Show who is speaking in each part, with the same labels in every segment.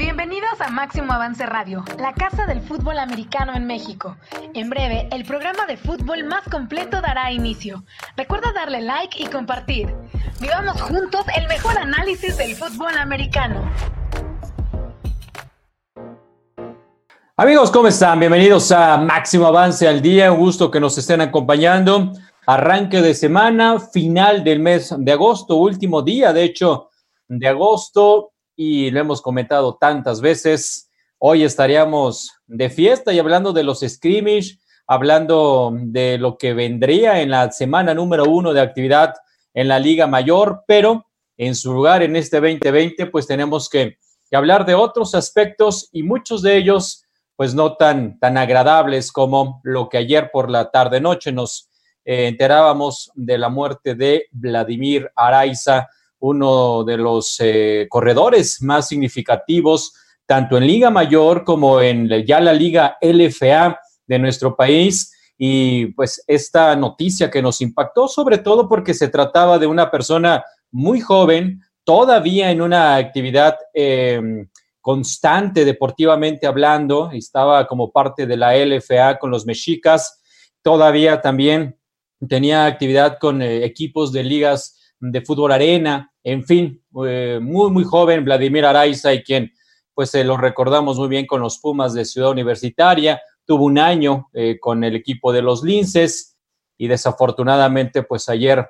Speaker 1: Bienvenidos a Máximo Avance Radio, la casa del fútbol americano en México. En breve, el programa de fútbol más completo dará inicio. Recuerda darle like y compartir. Vivamos juntos el mejor análisis del fútbol americano.
Speaker 2: Amigos, ¿cómo están? Bienvenidos a Máximo Avance al Día. Un gusto que nos estén acompañando. Arranque de semana, final del mes de agosto, último día, de hecho, de agosto y lo hemos comentado tantas veces. Hoy estaríamos de fiesta y hablando de los scrimmage, hablando de lo que vendría en la semana número uno de actividad en la Liga Mayor, pero en su lugar en este 2020, pues tenemos que, hablar de otros aspectos y muchos de ellos, pues no tan, tan agradables como lo que ayer por la tarde-noche nos eh, enterábamos de la muerte de Vladimir Araiza, uno de los eh, corredores más significativos, tanto en Liga Mayor como en ya la Liga LFA de nuestro país. Y pues esta noticia que nos impactó, sobre todo porque se trataba de una persona muy joven, todavía en una actividad em, constante deportivamente hablando, estaba como parte de la LFA con los mexicas, todavía también tenía actividad con eh, equipos de ligas de fútbol arena, en fin, eh, muy, muy joven, Vladimir Araiza, y quien pues se lo recordamos muy bien con los Pumas de Ciudad Universitaria, tuvo un año eh, con el equipo de los Linces y desafortunadamente pues ayer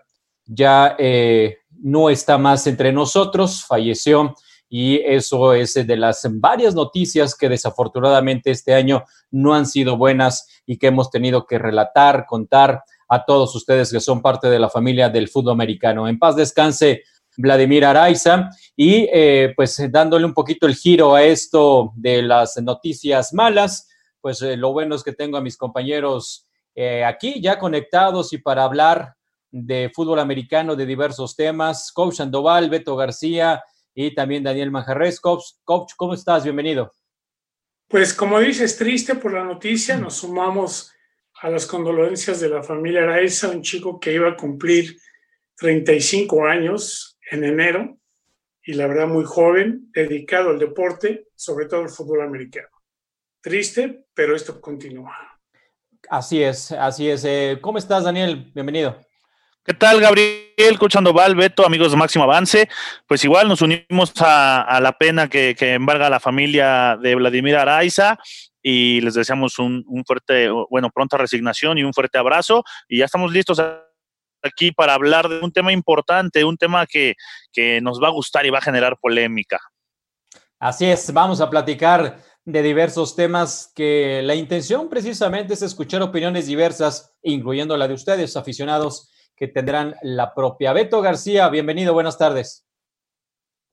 Speaker 2: ya eh, no está más entre nosotros, falleció y eso es de las varias noticias que desafortunadamente este año no han sido buenas y que hemos tenido que relatar, contar a todos ustedes que son parte de la familia del fútbol americano. En paz descanse Vladimir Araiza y eh, pues dándole un poquito el giro a esto de las noticias malas, pues eh, lo bueno es que tengo a mis compañeros eh, aquí ya conectados y para hablar de fútbol americano de diversos temas, Coach Sandoval, Beto García y también Daniel Manjarres. Coach, Coach, ¿cómo estás? Bienvenido.
Speaker 3: Pues como dices, triste por la noticia, nos sumamos a las condolencias de la familia Araiza, un chico que iba a cumplir 35 años en enero y la verdad muy joven, dedicado al deporte, sobre todo al fútbol americano. Triste, pero esto continúa.
Speaker 2: Así es, así es. Eh, ¿Cómo estás, Daniel? Bienvenido.
Speaker 4: ¿Qué tal, Gabriel? Coachando Val, Beto, amigos de Máximo Avance. Pues igual nos unimos a, la pena que, embarga la familia de Vladimir Araiza y les deseamos un, fuerte, bueno, pronta resignación y un fuerte abrazo. Y ya estamos listos aquí para hablar de un tema importante, un tema que, que nos va a gustar y va a generar polémica.
Speaker 2: Así es, vamos a platicar de diversos temas que la intención precisamente es escuchar opiniones diversas, incluyendo la de ustedes, aficionados que tendrán la propia. Beto García, bienvenido, buenas tardes.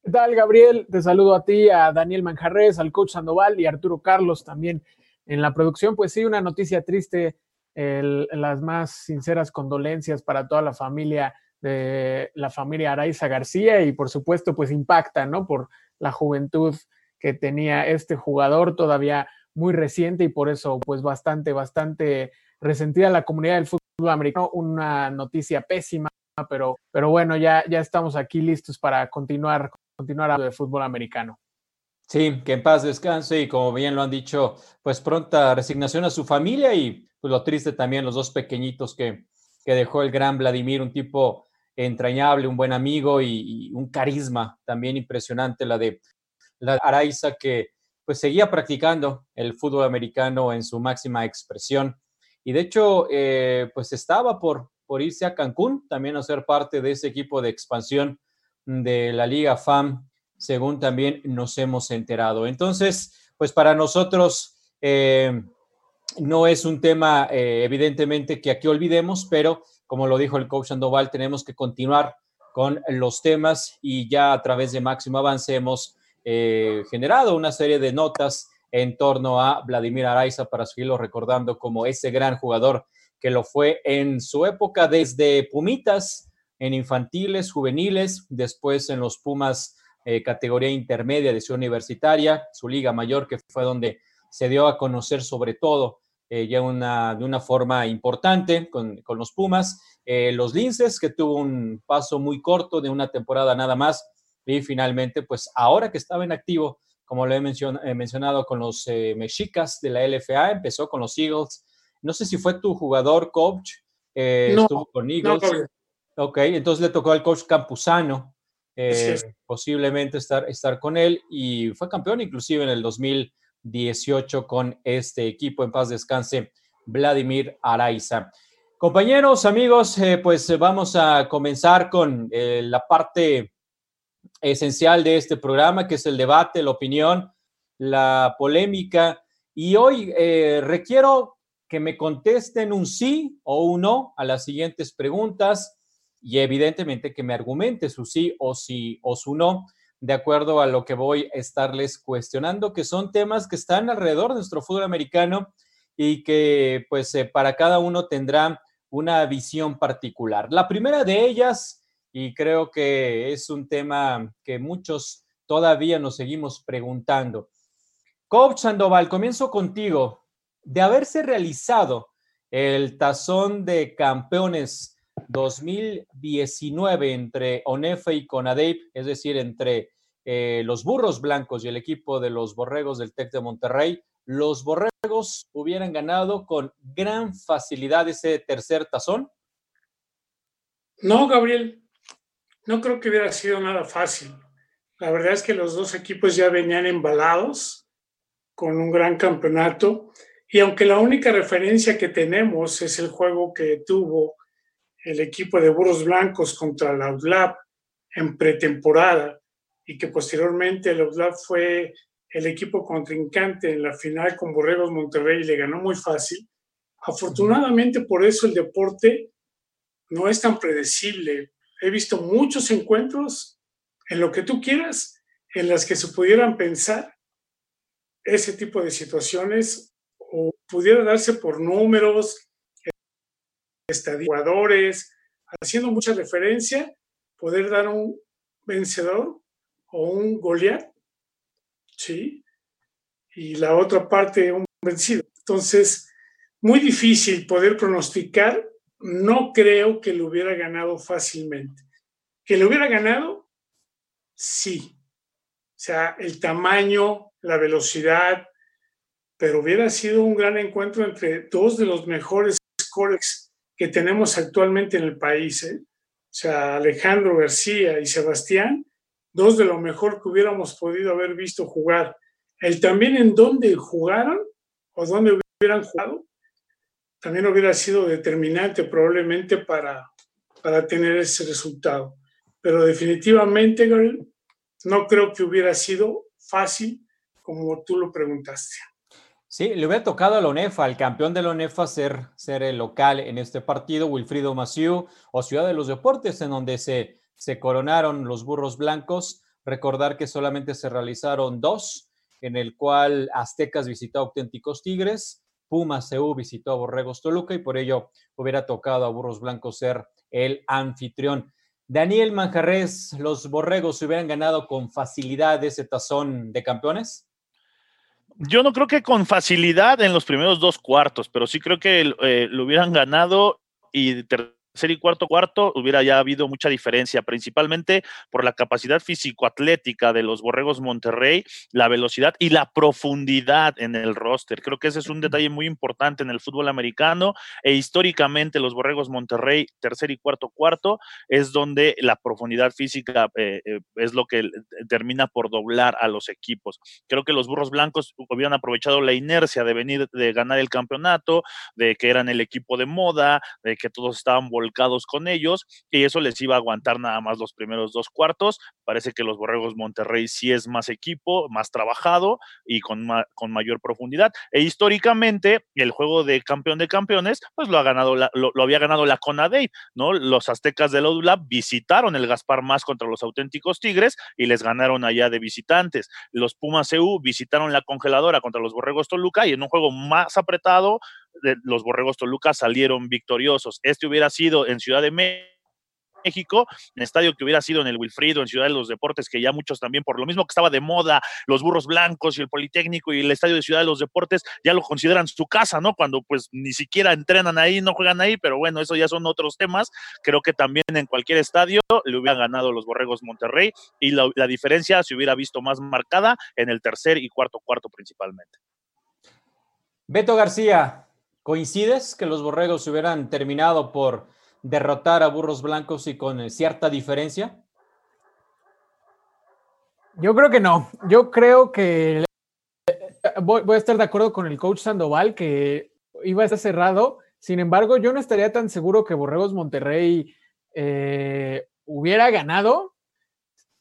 Speaker 5: ¿Qué tal, Gabriel? Te saludo a ti, a Daniel Manjarres, al coach Sandoval y a Arturo Carlos también en la producción. Pues sí, una noticia triste, las más sinceras condolencias para toda la familia de la familia Araiza García y por supuesto pues impacta, ¿no? Por la juventud que tenía este jugador todavía muy reciente y por eso pues bastante, bastante resentida la comunidad del fútbol americano. Una noticia pésima, pero, pero bueno, ya, ya estamos aquí listos para continuar continuar hablando de fútbol americano.
Speaker 2: Sí, que en paz descanse y como bien lo han dicho, pues pronta resignación a su familia y pues lo triste también los dos pequeñitos que, que dejó el gran Vladimir, un tipo entrañable, un buen amigo y, un carisma también impresionante, la de la Araiza que pues seguía practicando el fútbol americano en su máxima expresión y de hecho eh, pues estaba por, por irse a Cancún también a ser parte de ese equipo de expansión de la Liga FAM, según también nos hemos enterado. Entonces, pues para nosotros eh, no es un tema eh, evidentemente que aquí olvidemos, pero como lo dijo el coach Sandoval, tenemos que continuar con los temas y ya a través de Máximo Avance hemos eh, generado una serie de notas en torno a Vladimir Araiza para seguirlo recordando como ese gran jugador que lo fue en su época desde Pumitas, en infantiles, juveniles, después en los Pumas eh, categoría intermedia de su universitaria, su liga mayor, que fue donde se dio a conocer sobre todo eh, ya una, de una forma importante con, los Pumas, eh, los Linces, que tuvo un paso muy corto de una temporada nada más, y finalmente, pues ahora que estaba en activo, como lo he mencionado con los eh, mexicas de la LFA, empezó con los Eagles. No sé si fue tu jugador, coach, eh, estuvo con Eagles. ok, entonces le tocó al coach Campuzano, eh, posiblemente estar, estar con él, y fue campeón inclusive en el 2018 con este equipo. En paz descanse, Vladimir Araiza. Compañeros, amigos, pues vamos a comenzar con la parte esencial de este programa, que es el debate, la opinión, la polémica. Y hoy eh, requiero que me contesten un sí o un no a las siguientes preguntas y evidentemente que me argumente su sí o sí o su no de acuerdo a lo que voy a estarles cuestionando, que son temas que están alrededor de nuestro fútbol americano y que pues eh, para cada uno tendrá una visión particular. La primera de ellas y creo que es un tema que muchos todavía nos seguimos preguntando. Coach Sandoval, comienzo contigo. De haberse realizado el tazón de campeones 2019 entre ONEFA y CONADEIP, es decir, entre eh, los burros blancos y el equipo de los borregos del TEC de Monterrey, los borregos hubieran ganado con gran facilidad ese tercer tazón?
Speaker 3: No, Gabriel, no creo que hubiera sido nada fácil. La verdad es que los dos equipos ya venían embalados con un gran campeonato y aunque la única referencia que tenemos es el juego que tuvo el equipo de Burros Blancos contra el Outlap en pretemporada y que posteriormente el Outlap fue el equipo contrincante en la final con Borregos Monterrey y le ganó muy fácil. Afortunadamente por eso el deporte no es tan predecible he visto muchos encuentros en lo que tú quieras, en las que se pudieran pensar ese tipo de situaciones o pudiera darse por números, jugadores, haciendo mucha referencia, poder dar un vencedor o un Goliat, ¿sí? Y la otra parte un vencido. Entonces, muy difícil poder pronosticar no creo que lo hubiera ganado fácilmente. ¿Que lo hubiera ganado? Sí. O sea, el tamaño, la velocidad, pero hubiera sido un gran encuentro entre dos de los mejores scores que tenemos actualmente en el país. ¿eh? O sea, Alejandro García y Sebastián, dos de lo mejor que hubiéramos podido haber visto jugar. El también en dónde jugaron o dónde hubieran jugado, también hubiera sido determinante probablemente para, para tener ese resultado. Pero definitivamente, no creo que hubiera sido fácil como tú lo preguntaste.
Speaker 2: Sí, le hubiera tocado a la ONEFA, al campeón de la ONEFA, ser, ser el local en este partido, Wilfrido Maciú, o Ciudad de los Deportes, en donde se, se coronaron los burros blancos. Recordar que solamente se realizaron dos, en el cual Aztecas visitó auténticos Tigres Pumas CU visitó a Borregos Toluca y por ello hubiera tocado a Burros Blancos ser el anfitrión. Daniel Manjarres, ¿los Borregos se hubieran ganado con facilidad ese tazón de campeones?
Speaker 4: Yo no creo que con facilidad en los primeros dos cuartos, pero sí creo que eh, lo hubieran ganado y y cuarto cuarto hubiera ya habido mucha diferencia, principalmente por la capacidad físico-atlética de los Borregos Monterrey, la velocidad y la profundidad en el roster. Creo que ese es un detalle muy importante en el fútbol americano e históricamente los Borregos Monterrey, tercer y cuarto cuarto, es donde la profundidad física eh, eh, es lo que termina por doblar a los equipos. Creo que los Burros Blancos hubieran aprovechado la inercia de venir, de ganar el campeonato, de que eran el equipo de moda, de que todos estaban volviendo con ellos y eso les iba a aguantar nada más los primeros dos cuartos. Parece que los Borregos Monterrey sí es más equipo, más trabajado y con, con mayor profundidad. E históricamente, el juego de campeón de campeones, pues lo, ha ganado lo, había ganado la Conadey, ¿no? Los aztecas del Odulab visitaron el Gaspar Más contra los auténticos Tigres y les ganaron allá de visitantes. Los Pumas EU visitaron la congeladora contra los Borregos Toluca y en un juego más apretado, los Borregos Toluca salieron victoriosos. Este hubiera sido en Ciudad de México México, estadio que hubiera sido en el Wilfrido, en Ciudad de los Deportes, que ya muchos también, por lo mismo que estaba de moda, los burros blancos y el Politécnico y el estadio de Ciudad de los Deportes, ya lo consideran su casa, ¿no? Cuando pues ni siquiera entrenan ahí, no juegan ahí, pero bueno, eso ya son otros temas. Creo que también en cualquier estadio le hubieran ganado los Borregos Monterrey y la, la diferencia se hubiera visto más marcada en el tercer y cuarto cuarto principalmente.
Speaker 2: Beto García, ¿coincides que los Borregos hubieran terminado por derrotar a Burros Blancos y con eh, cierta diferencia?
Speaker 5: Yo creo que no. Yo creo que voy, a estar de acuerdo con el coach Sandoval que iba a estar cerrado. Sin embargo, yo no estaría tan seguro que Borregos Monterrey eh, hubiera ganado.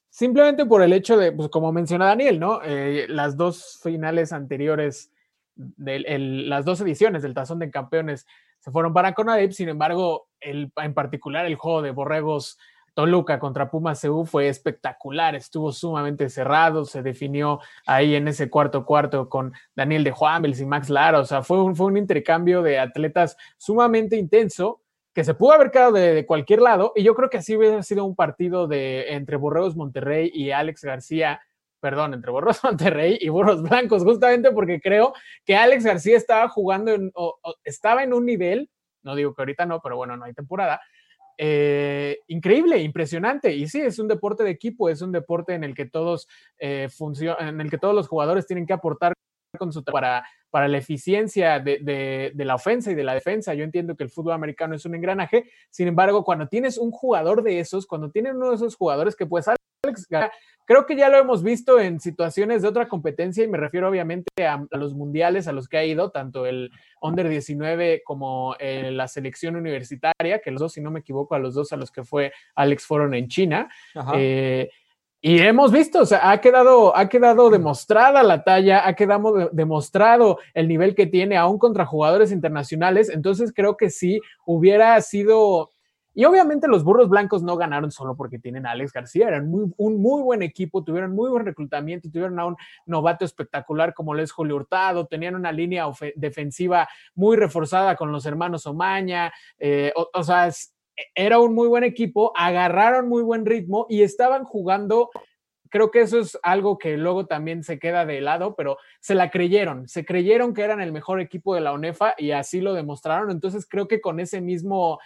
Speaker 5: Simplemente por el hecho de, pues como menciona Daniel, ¿no? Eh, las dos finales anteriores, las dos ediciones del Tazón de Campeones se fueron para Conadip, sin embargo, el, en particular el juego de Borregos Toluca contra Pumas CU fue espectacular, estuvo sumamente cerrado, se definió ahí en ese cuarto cuarto con Daniel de Juanvels y Max Lara, o sea, fue un, fue un intercambio de atletas sumamente intenso que se pudo haber quedado de, de, cualquier lado y yo creo que así hubiera sido un partido de entre Borregos Monterrey y Alex García perdón, entre Burros Monterrey y Burros Blancos, justamente porque creo que Alex García estaba jugando, en, o, estaba en un nivel, no digo que ahorita no, pero bueno, no hay temporada, eh, increíble, impresionante. Y sí, es un deporte de equipo, es un deporte en el que todos eh, en el que todos los jugadores tienen que aportar con su para, para la eficiencia de, de, de, la ofensa y de la defensa. Yo entiendo que el fútbol americano es un engranaje, sin embargo, cuando tienes un jugador de esos, cuando tienes uno de esos jugadores que pues Alex Creo que ya lo hemos visto en situaciones de otra competencia y me refiero obviamente a, a los mundiales a los que ha ido, tanto el Under 19 como eh, la selección universitaria, que los dos, si no me equivoco, a los dos a los que fue Alex fueron en China. Eh, y hemos visto, o sea, ha quedado, ha quedado demostrada la talla, ha quedado de, demostrado el nivel que tiene aún contra jugadores internacionales. Entonces creo que sí hubiera sido y obviamente los burros blancos no ganaron solo porque tienen a Alex García, eran un muy buen equipo, tuvieron muy buen reclutamiento, tuvieron a un novato espectacular como lo es Julio Hurtado, tenían una línea defensiva muy reforzada con los hermanos Omaña, eh, o, o sea, es, era un muy buen equipo, agarraron muy buen ritmo y estaban jugando creo que eso es algo que luego también se queda de lado, pero se la creyeron, se creyeron que eran el mejor equipo de la UNEFA y así lo demostraron. Entonces creo que con ese mismo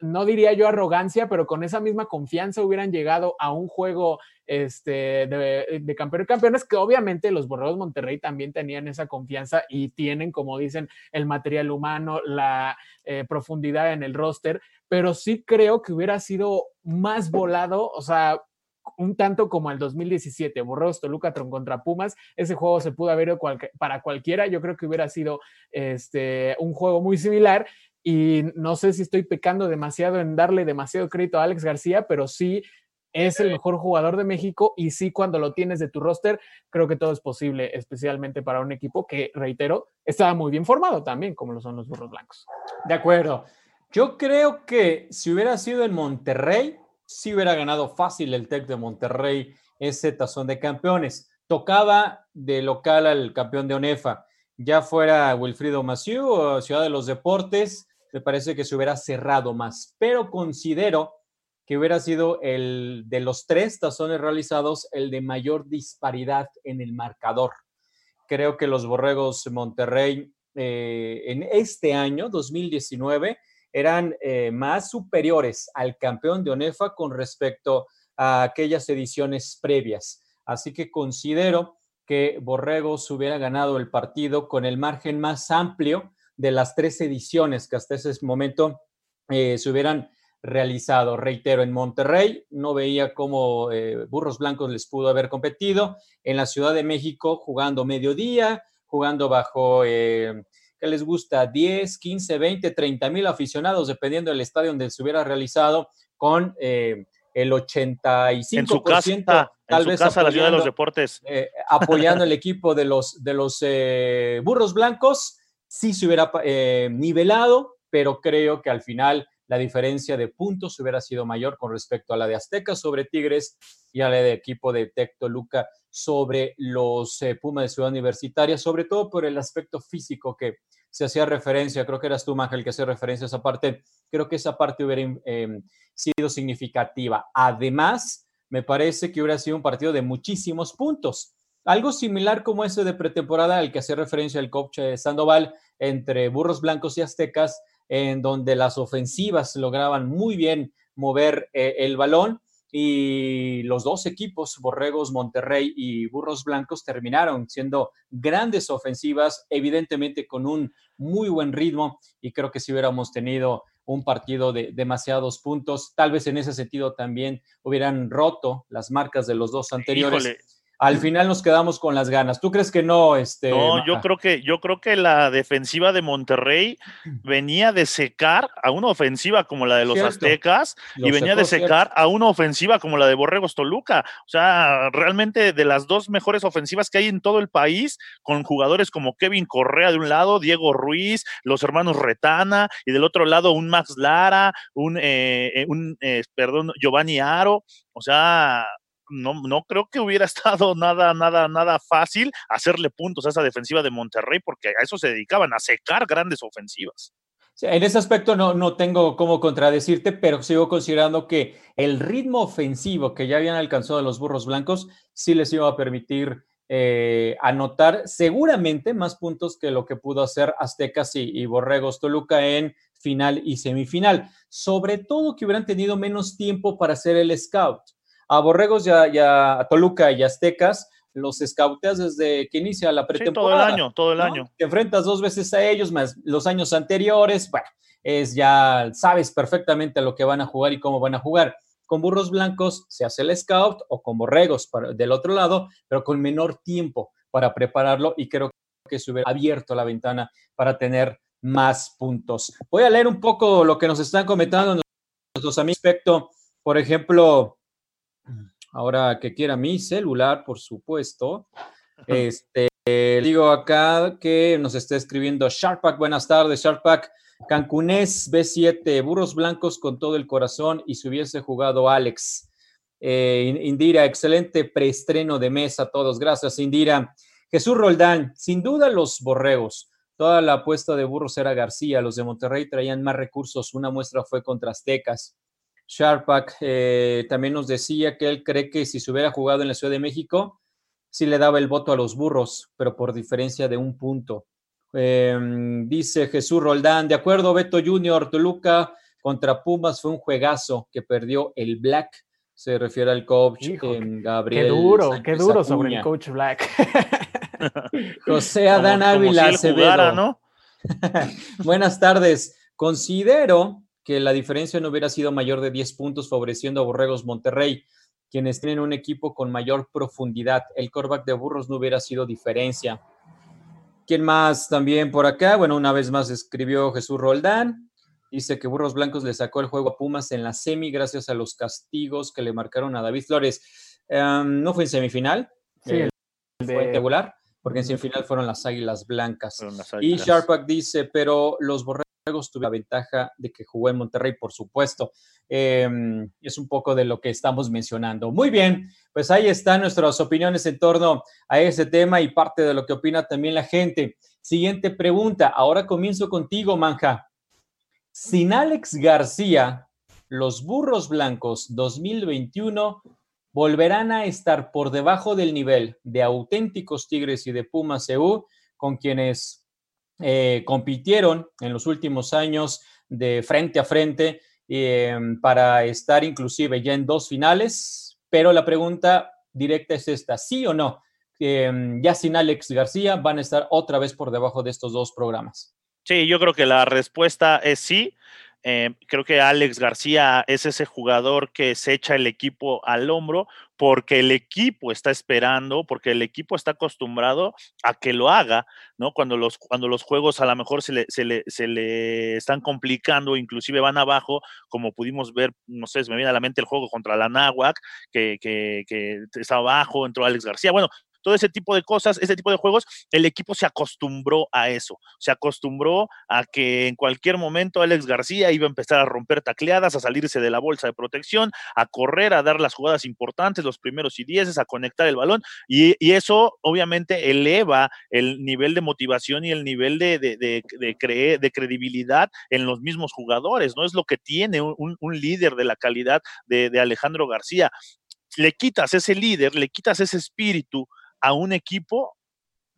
Speaker 5: no diría yo arrogancia, pero con esa misma confianza hubieran llegado a un juego este, de, de campeón y campeones, que obviamente los Borregos Monterrey también tenían esa confianza y tienen, como dicen, el material humano, la eh, profundidad en el roster, pero sí creo que hubiera sido más volado, o sea, un tanto como el 2017, Borregos Toluca contra Pumas, ese juego se pudo haber ido para cualquiera, yo creo que hubiera sido este, un juego muy similar y no sé si estoy pecando demasiado en darle demasiado crédito a Alex García, pero sí es el mejor jugador de México y sí cuando lo tienes de tu roster, creo que todo es posible, especialmente para un equipo que, reitero, estaba muy bien formado también, como lo son los burros blancos.
Speaker 2: De acuerdo. Yo creo que si hubiera sido en Monterrey, sí hubiera ganado fácil el Tec de Monterrey ese tazón de campeones. Tocaba de local al campeón de ONEFA, ya fuera Wilfrido Maciú o Ciudad de los Deportes, me parece que se hubiera cerrado más, pero considero que hubiera sido el de los tres tazones realizados el de mayor disparidad en el marcador. Creo que los Borregos Monterrey eh, en este año, 2019, eran eh, más superiores al campeón de ONEFA con respecto a aquellas ediciones previas. Así que considero que Borregos hubiera ganado el partido con el margen más amplio de las tres ediciones que hasta ese momento eh, se hubieran realizado. Reitero, en Monterrey no veía cómo eh, Burros Blancos les pudo haber competido. En la Ciudad de México jugando mediodía, jugando bajo, eh, ¿qué les gusta? 10, 15, 20, 30 mil aficionados, dependiendo del estadio donde se hubiera realizado, con eh, el 85%.
Speaker 4: En su casa, tal en vez su casa, apoyando, la Ciudad de los Deportes.
Speaker 2: Eh, apoyando el equipo de los, de los Burros Blancos sí se hubiera eh, nivelado, pero creo que al final la diferencia de puntos hubiera sido mayor con respecto a la de Azteca sobre Tigres y a la de equipo de Tecto Luca sobre los eh, Pumas de Ciudad Universitaria, sobre todo por el aspecto físico que se hacía referencia, creo que eras tú, Manja, el que hacía referencia a esa parte, creo que esa parte hubiera em, sido significativa. Además, me parece que hubiera sido un partido de muchísimos puntos. Algo similar como ese de pretemporada al que hacía referencia el coach Sandoval entre Burros Blancos y Aztecas, en donde las ofensivas lograban muy bien mover eh, el balón y los dos equipos, Borregos Monterrey y Burros Blancos, terminaron siendo grandes ofensivas, evidentemente con un muy buen ritmo y creo que si hubiéramos tenido un partido de demasiados puntos, tal vez en ese sentido también hubieran roto las marcas de los dos anteriores al final nos quedamos con las ganas. ¿Tú crees que no? Este,
Speaker 4: no, yo creo que, yo creo que la defensiva de Monterrey venía de secar a una ofensiva como la de los Aztecas y venía de secar a una ofensiva como la de Borregos Toluca. O sea, realmente de las dos mejores ofensivas que hay en todo el país, con jugadores como Kevin Correa de un lado, Diego Ruiz, los hermanos Retana, y del otro lado un Max Lara, un, eh, eh, un eh, perdón, Giovanni Aro. O sea, no, no creo que hubiera estado nada, nada, nada fácil hacerle puntos a esa defensiva de Monterrey, porque a eso se dedicaban, a secar grandes ofensivas.
Speaker 2: En ese aspecto no, no tengo cómo contradecirte, pero sigo considerando que el ritmo ofensivo que ya habían alcanzado los burros blancos sí les iba a permitir eh, anotar seguramente más puntos que lo que pudo hacer Aztecas y, y, Borregos Toluca en final y semifinal. Sobre todo que hubieran tenido menos tiempo para hacer el scout a Borregos y a, Toluca y Aztecas los scouteas desde que inicia la pretemporada.
Speaker 4: todo el año, todo el año.
Speaker 2: Te enfrentas dos veces a ellos, más los años anteriores, bueno, es ya sabes perfectamente a lo que van a jugar y cómo van a jugar. Con burros blancos se hace el scout o con borregos del otro lado, pero con menor tiempo para prepararlo y creo que se hubiera abierto la ventana para tener más puntos. Voy a leer un poco lo que nos están comentando nuestros amigos respecto, por ejemplo, Ahora que quiera mi celular, por supuesto. Este, digo acá que nos está escribiendo Sharpak. Buenas tardes, Sharpak. Cancunés B7, burros blancos con todo el corazón y si hubiese jugado Alex. Eh, Indira, excelente preestreno de mesa a todos. Gracias, Indira. Jesús Roldán, sin duda los borregos. Toda la apuesta de burros era García. Los de Monterrey traían más recursos. Una muestra fue contra Aztecas. Sharpak eh, también nos decía que él cree que si se hubiera jugado en la Ciudad de México, sí le daba el voto a los burros, pero por diferencia de un punto. Em, dice Jesús Roldán, de acuerdo, Beto Junior, Toluca contra Pumas fue un juegazo que perdió el Black. Se refiere al coach em, Gabriel.
Speaker 5: Qué duro, qué duro sobre el coach Black.
Speaker 2: José Adán Ávila ¿no? Buenas tardes. Considero que la diferencia no hubiera sido mayor de 10 puntos, favoreciendo a Borregos Monterrey, quienes tienen un equipo con mayor profundidad. El coreback de Burros no hubiera sido diferencia. ¿Quién más también por acá? Bueno, una vez más escribió Jesús Roldán. Dice que Burros Blancos le sacó el juego a Pumas en la semi gracias a los castigos que le marcaron a David Flores. Em, no fue en semifinal, sí, eh, fue regular, porque en semifinal fueron las Águilas Blancas. Y Sharpak dice, pero los Borregos tuve la ventaja de que jugó en Monterrey, por supuesto. Em, es un poco de lo que estamos mencionando. Muy bien, pues ahí están nuestras opiniones en torno a ese tema y parte de lo que opina también la gente. Siguiente pregunta, ahora comienzo contigo, Manja. Sin Alex García, los Burros Blancos 2021 volverán a estar por debajo del nivel de auténticos Tigres y de Pumas EU, con quienes eh, compitieron en los últimos años de frente a frente eh, para estar inclusive ya en dos finales, pero la pregunta directa es esta, ¿sí o no? Eh, ya sin Alex García van a estar otra vez por debajo de estos dos programas.
Speaker 4: Sí, yo creo que la respuesta es sí. Eh, creo que Alex García es ese jugador que se echa el equipo al hombro porque el equipo está esperando, porque el equipo está acostumbrado a que lo haga, ¿no? Cuando los, cuando los juegos a lo mejor se le, se le, se le están complicando, inclusive van abajo, como pudimos ver, no sé, se me viene a la mente el juego contra la Náhuac, que, que, que estaba abajo, entró Alex García. Bueno, todo ese tipo de cosas, ese tipo de juegos, el equipo se acostumbró a eso, se acostumbró a que en cualquier momento Alex García iba a empezar a romper tacleadas, a salirse de la bolsa de protección, a correr, a dar las jugadas importantes, los primeros y dieces, a conectar el balón, y, eso obviamente eleva el nivel de motivación y el nivel de, de, de, de credibilidad en los mismos jugadores, ¿no? Es lo que tiene un, un líder de la calidad de, Alejandro García. Le quitas ese líder, le quitas ese espíritu a un equipo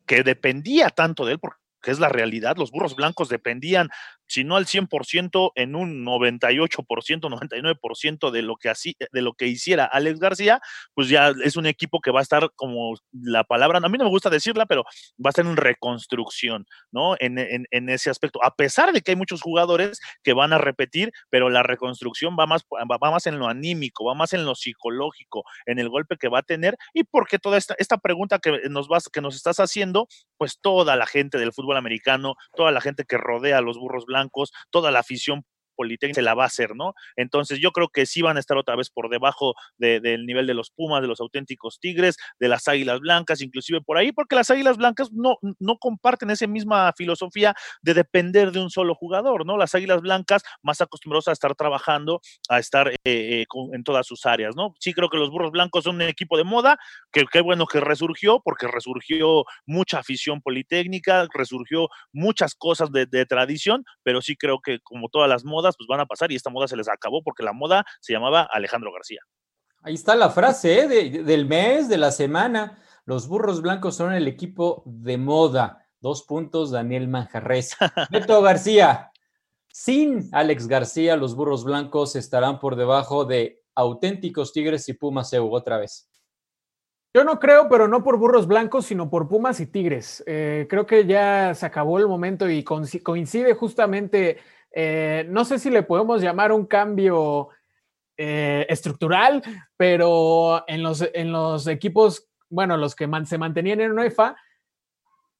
Speaker 4: que dependía tanto de él, porque es la realidad, los burros blancos dependían si no al 100%, en un 98%, 99% de lo, que así, de lo que hiciera Alex García, pues ya es un equipo que va a estar como la palabra, a mí no me gusta decirla, pero va a estar en reconstrucción, ¿no? En, en, ese aspecto, a pesar de que hay muchos jugadores que van a repetir, pero la reconstrucción va más, va más en lo anímico, va más en lo psicológico, en el golpe que va a tener, y porque toda esta, esta pregunta que nos, vas, que nos estás haciendo, pues toda la gente del fútbol americano, toda la gente que rodea a los burros blancos, blancos, toda la afición Politécnica se la va a hacer, ¿no? Entonces yo creo que sí van a estar otra vez por debajo del nivel de los Pumas, de los auténticos Tigres, de las Águilas Blancas, inclusive por ahí, porque las Águilas Blancas no, no comparten esa misma filosofía de depender de un solo jugador, ¿no? Las Águilas Blancas más acostumbrados a estar trabajando, a estar eh, eh, en todas sus áreas, ¿no? Sí creo que los Burros Blancos son un equipo de moda, que qué bueno que resurgió, porque resurgió mucha afición politécnica, resurgió muchas cosas de tradición, pero sí creo que como todas las modas, pues van a pasar y esta moda se les acabó porque la moda se llamaba Alejandro García.
Speaker 2: Ahí está la frase ¿eh? del mes, de la semana. Los burros blancos son el equipo de moda. Dos puntos, Daniel Manjarres. Beto García. Sin Alex García, los burros blancos estarán por debajo de auténticos Tigres y Pumas EU otra vez.
Speaker 5: Yo no creo, pero no por burros blancos, sino por Pumas y Tigres. Eh, creo que ya se acabó el momento y coincide justamente eh, no sé si le podemos llamar un cambio eh, estructural, pero en los, en los equipos, bueno, los que se mantenían en UEFA,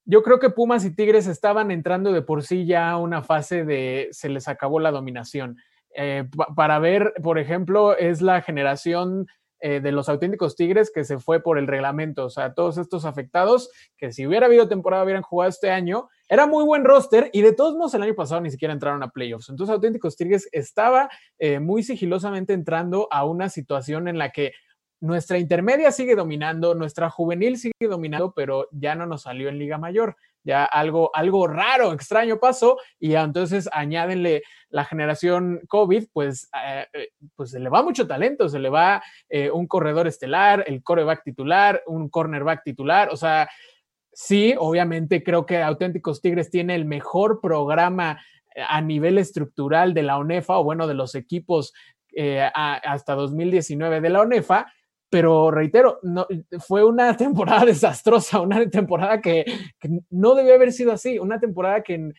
Speaker 5: yo creo que Pumas y Tigres estaban entrando de por sí ya a una fase de se les acabó la dominación. Eh, para ver, por ejemplo, es la generación eh, de los auténticos Tigres que se fue por el reglamento. O sea, todos estos afectados que si hubiera habido temporada hubieran jugado este año. Era muy buen roster y de todos modos el año pasado ni siquiera entraron a playoffs. Entonces auténticos Tigres estaba eh, muy sigilosamente entrando a una situación en la que nuestra intermedia sigue dominando, nuestra juvenil sigue dominando, pero ya no nos salió en Liga Mayor. Ya algo, algo raro, extraño pasó y entonces añádenle la generación COVID, pues, eh, eh, pues se le va mucho talento, se le va eh, un corredor estelar, el coreback titular, un cornerback titular, o sea, sí, obviamente creo que Auténticos Tigres tiene el mejor programa a nivel estructural de la ONEFA o bueno, de los equipos hasta 2019 de la ONEFA, pero reitero, no, fue una temporada desastrosa, una temporada que, no debió haber sido así, una temporada que,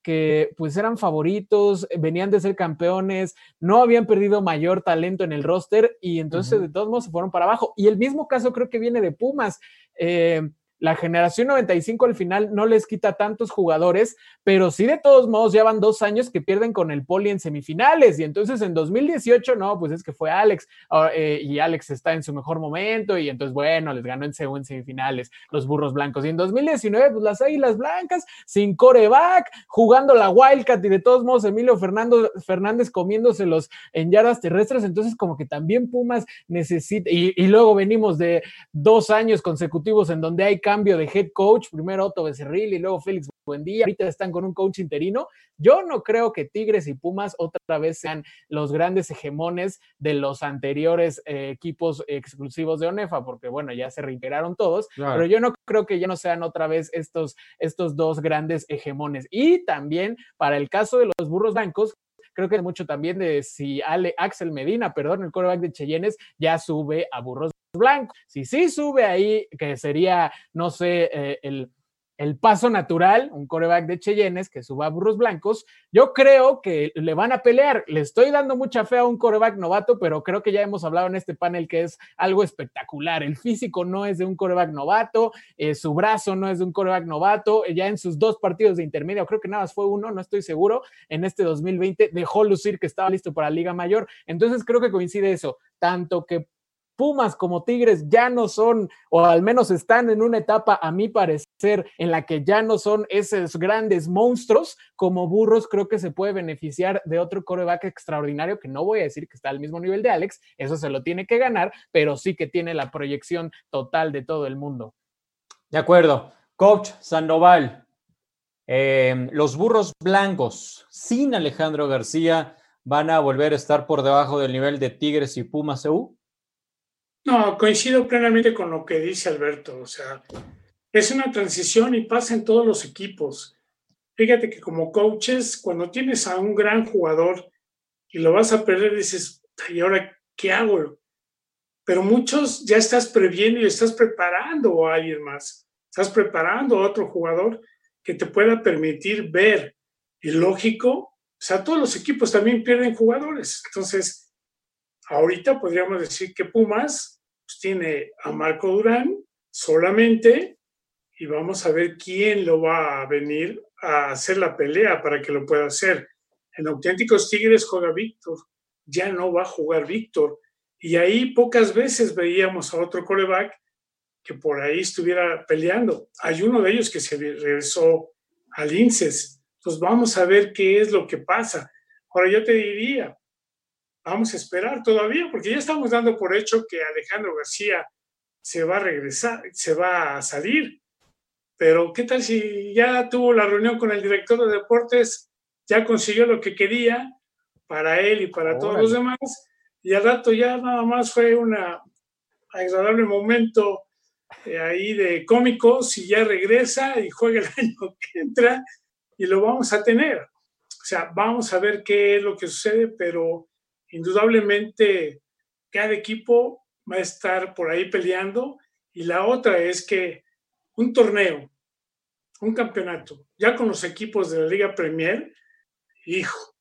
Speaker 5: que pues eran favoritos, venían de ser campeones, no habían perdido mayor talento en el roster y entonces de todos modos se fueron para abajo. Y el mismo caso creo que viene de Pumas. Eh, la generación 95 al final no les quita tantos jugadores, pero sí de todos modos ya van dos años que pierden con el Poli en semifinales y entonces en 2018 no, pues es que fue Alex ah, eh, y Alex está en su mejor momento y entonces bueno, les ganó en, en semifinales los burros blancos y en 2019 pues las águilas blancas sin coreback, jugando la Wildcat y de todos modos Emilio Fernando, Fernández comiéndoselos en yardas terrestres, entonces como que también Pumas necesita y, y luego venimos de dos años consecutivos en donde hay cambio de head coach, primero Otto Becerril y luego Félix Buendía, ahorita están con un coach interino. Yo no creo que Tigres y Pumas otra vez sean los grandes hegemones de los anteriores eh, equipos exclusivos de ONEFA, porque bueno, ya se reiteraron todos, pero yo no creo que ya no sean otra vez estos, estos dos grandes hegemones. Y también para el caso de los burros blancos, creo que mucho también de si Ale, Axel Medina, perdón, el quarterback de Cheyennes, ya sube a burros blanco. Si sí sube ahí, que sería, no sé, eh, el, el paso natural, un coreback de Cheyennes que suba a burros blancos, yo creo que le van a pelear. Le estoy dando mucha fe a un coreback novato, pero creo que ya hemos hablado en este panel que es algo espectacular. El físico no es de un coreback novato, eh, su brazo no es de un coreback novato. Ya en sus dos partidos de intermedio, creo que nada más fue uno, no estoy seguro, en este 2020 dejó lucir que estaba listo para Liga Mayor. Entonces creo que coincide eso, tanto que Pumas como Tigres ya no son, o al menos están en una etapa, a mi parecer, en la que ya no son esos grandes monstruos como burros, creo que se puede beneficiar de otro coreback extraordinario, que no voy a decir que está al mismo nivel de Alex, eso se lo tiene que ganar, pero sí que tiene la proyección total de todo el mundo.
Speaker 2: De acuerdo. Coach Sandoval, em, los burros blancos sin Alejandro García van a volver a estar por debajo del nivel de Tigres y Pumas EU.
Speaker 3: No, coincido plenamente con lo que dice Alberto. O sea, es una transición y pasa en todos los equipos. Fíjate que como coaches, cuando tienes a un gran jugador y lo vas a perder, dices, ¿y ahora qué hago? Pero muchos ya estás previendo y estás preparando a alguien más. Estás preparando a otro jugador que te pueda permitir ver. Y lógico, o sea, todos los equipos también pierden jugadores. Entonces, ahorita podríamos decir que Pumas pues, tiene a Marco Durán solamente y vamos a ver quién lo va a venir a hacer la pelea para que lo pueda hacer. En Auténticos Tigres juega Víctor, ya no va a jugar Víctor. Y ahí pocas veces veíamos a otro coreback que por ahí estuviera peleando. Hay uno de ellos que se regresó al INSES. Entonces vamos a ver qué es lo que pasa. Ahora yo te diría, vamos a esperar todavía, porque ya estamos dando por hecho que Alejandro García se va a regresar, se va a salir. Pero ¿qué tal si ya tuvo la reunión con el director de deportes, ya consiguió lo que quería para él y para todos los demás, y al rato ya nada más fue un agradable momento eh, ahí de cómicos y ya regresa y juega el año que entra y lo vamos a tener. O sea, vamos a ver qué es lo que sucede, pero indudablemente cada equipo va a estar por ahí peleando y la otra es que un torneo, un campeonato, ya con los equipos de la Liga Premier, hijo,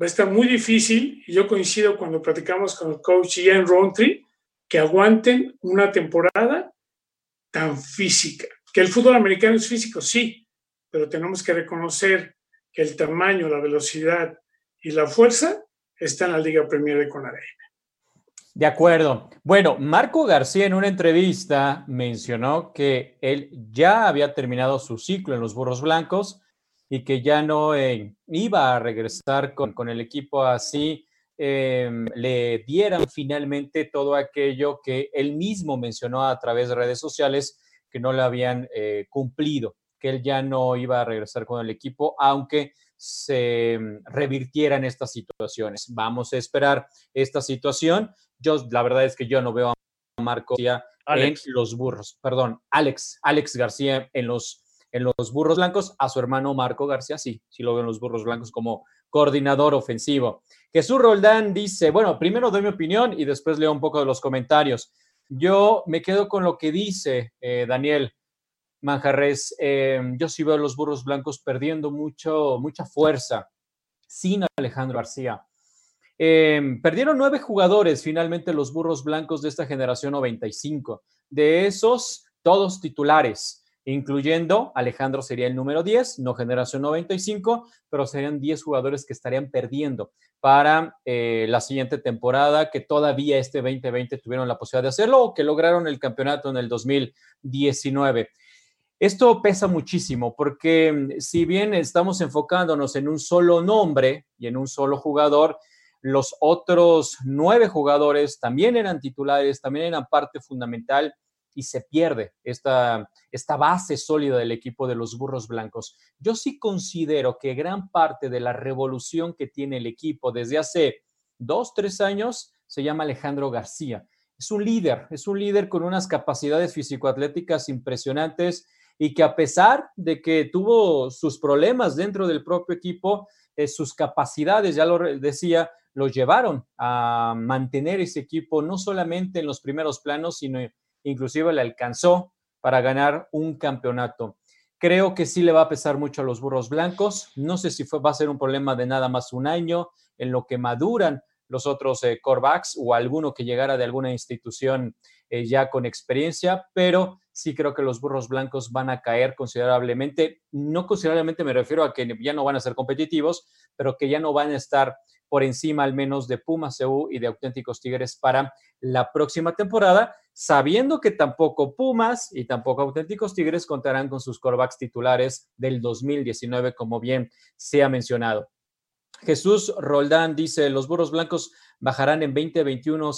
Speaker 3: va a estar muy difícil y yo coincido cuando platicamos con el coach Ian Rountree que aguanten una temporada tan física. Que el fútbol americano es físico, sí, pero tenemos que reconocer que el tamaño, la velocidad y la fuerza está en la Liga Premier de Conadey.
Speaker 2: De acuerdo. Bueno, Marco García en una entrevista mencionó que él ya había terminado su ciclo en los Burros Blancos y que ya no eh, iba a regresar con, el equipo así em, le dieran finalmente todo aquello que él mismo mencionó a través de redes sociales que no le habían eh, cumplido, que él ya no iba a regresar con el equipo, aunque se mm, revirtieran estas situaciones. Vamos a esperar esta situación. Yo, la verdad es que yo no veo a Marco García en los burros, perdón, Alex, Alex García en los, en los burros blancos, a su hermano Marco García, sí, sí lo veo en los burros blancos como coordinador ofensivo. Jesús Roldán dice, bueno, primero doy mi opinión y después leo un poco de los comentarios. Yo me quedo con lo que dice eh, Daniel. Manjarres, em, yo sí veo a los burros blancos perdiendo mucha fuerza sin Alejandro García. Em, perdieron nueve jugadores finalmente los burros blancos de esta generación 95. De esos, todos titulares, incluyendo Alejandro sería el número 10, no generación 95, pero serían 10 jugadores que estarían perdiendo para eh, la siguiente temporada, que todavía este 2020 tuvieron la posibilidad de hacerlo o que lograron el campeonato en el 2019. Esto pesa muchísimo porque mm, si bien estamos enfocándonos en un solo nombre y en un solo jugador, los otros nueve jugadores también eran titulares, también eran parte fundamental y se pierde esta, esta base sólida del equipo de los burros blancos. Yo sí considero que gran parte de la revolución que tiene el equipo desde hace dos, tres años se llama Alejandro García. Es un líder, es un líder con unas capacidades físico-atléticas impresionantes y que a pesar de que tuvo sus problemas dentro del propio equipo, eh, sus capacidades, ya lo decía, lo llevaron a mantener ese equipo no solamente en los primeros planos, sino inclusive le alcanzó para ganar un campeonato. Creo que sí le va a pesar mucho a los burros blancos. No sé si va a ser un problema de nada más un año en lo que maduran los otros eh, corebacks o alguno que llegara de alguna institución eh, ya con experiencia, pero sí creo que los burros blancos van a caer considerablemente. No considerablemente me refiero a que ya no van a ser competitivos, pero que ya no van a estar por encima al menos de Pumas CU y de Auténticos Tigres para la próxima temporada, sabiendo que tampoco Pumas y tampoco Auténticos Tigres contarán con sus corebacks titulares del 2019, como bien se ha mencionado. Jesús Roldán dice, los burros blancos bajarán en 2021,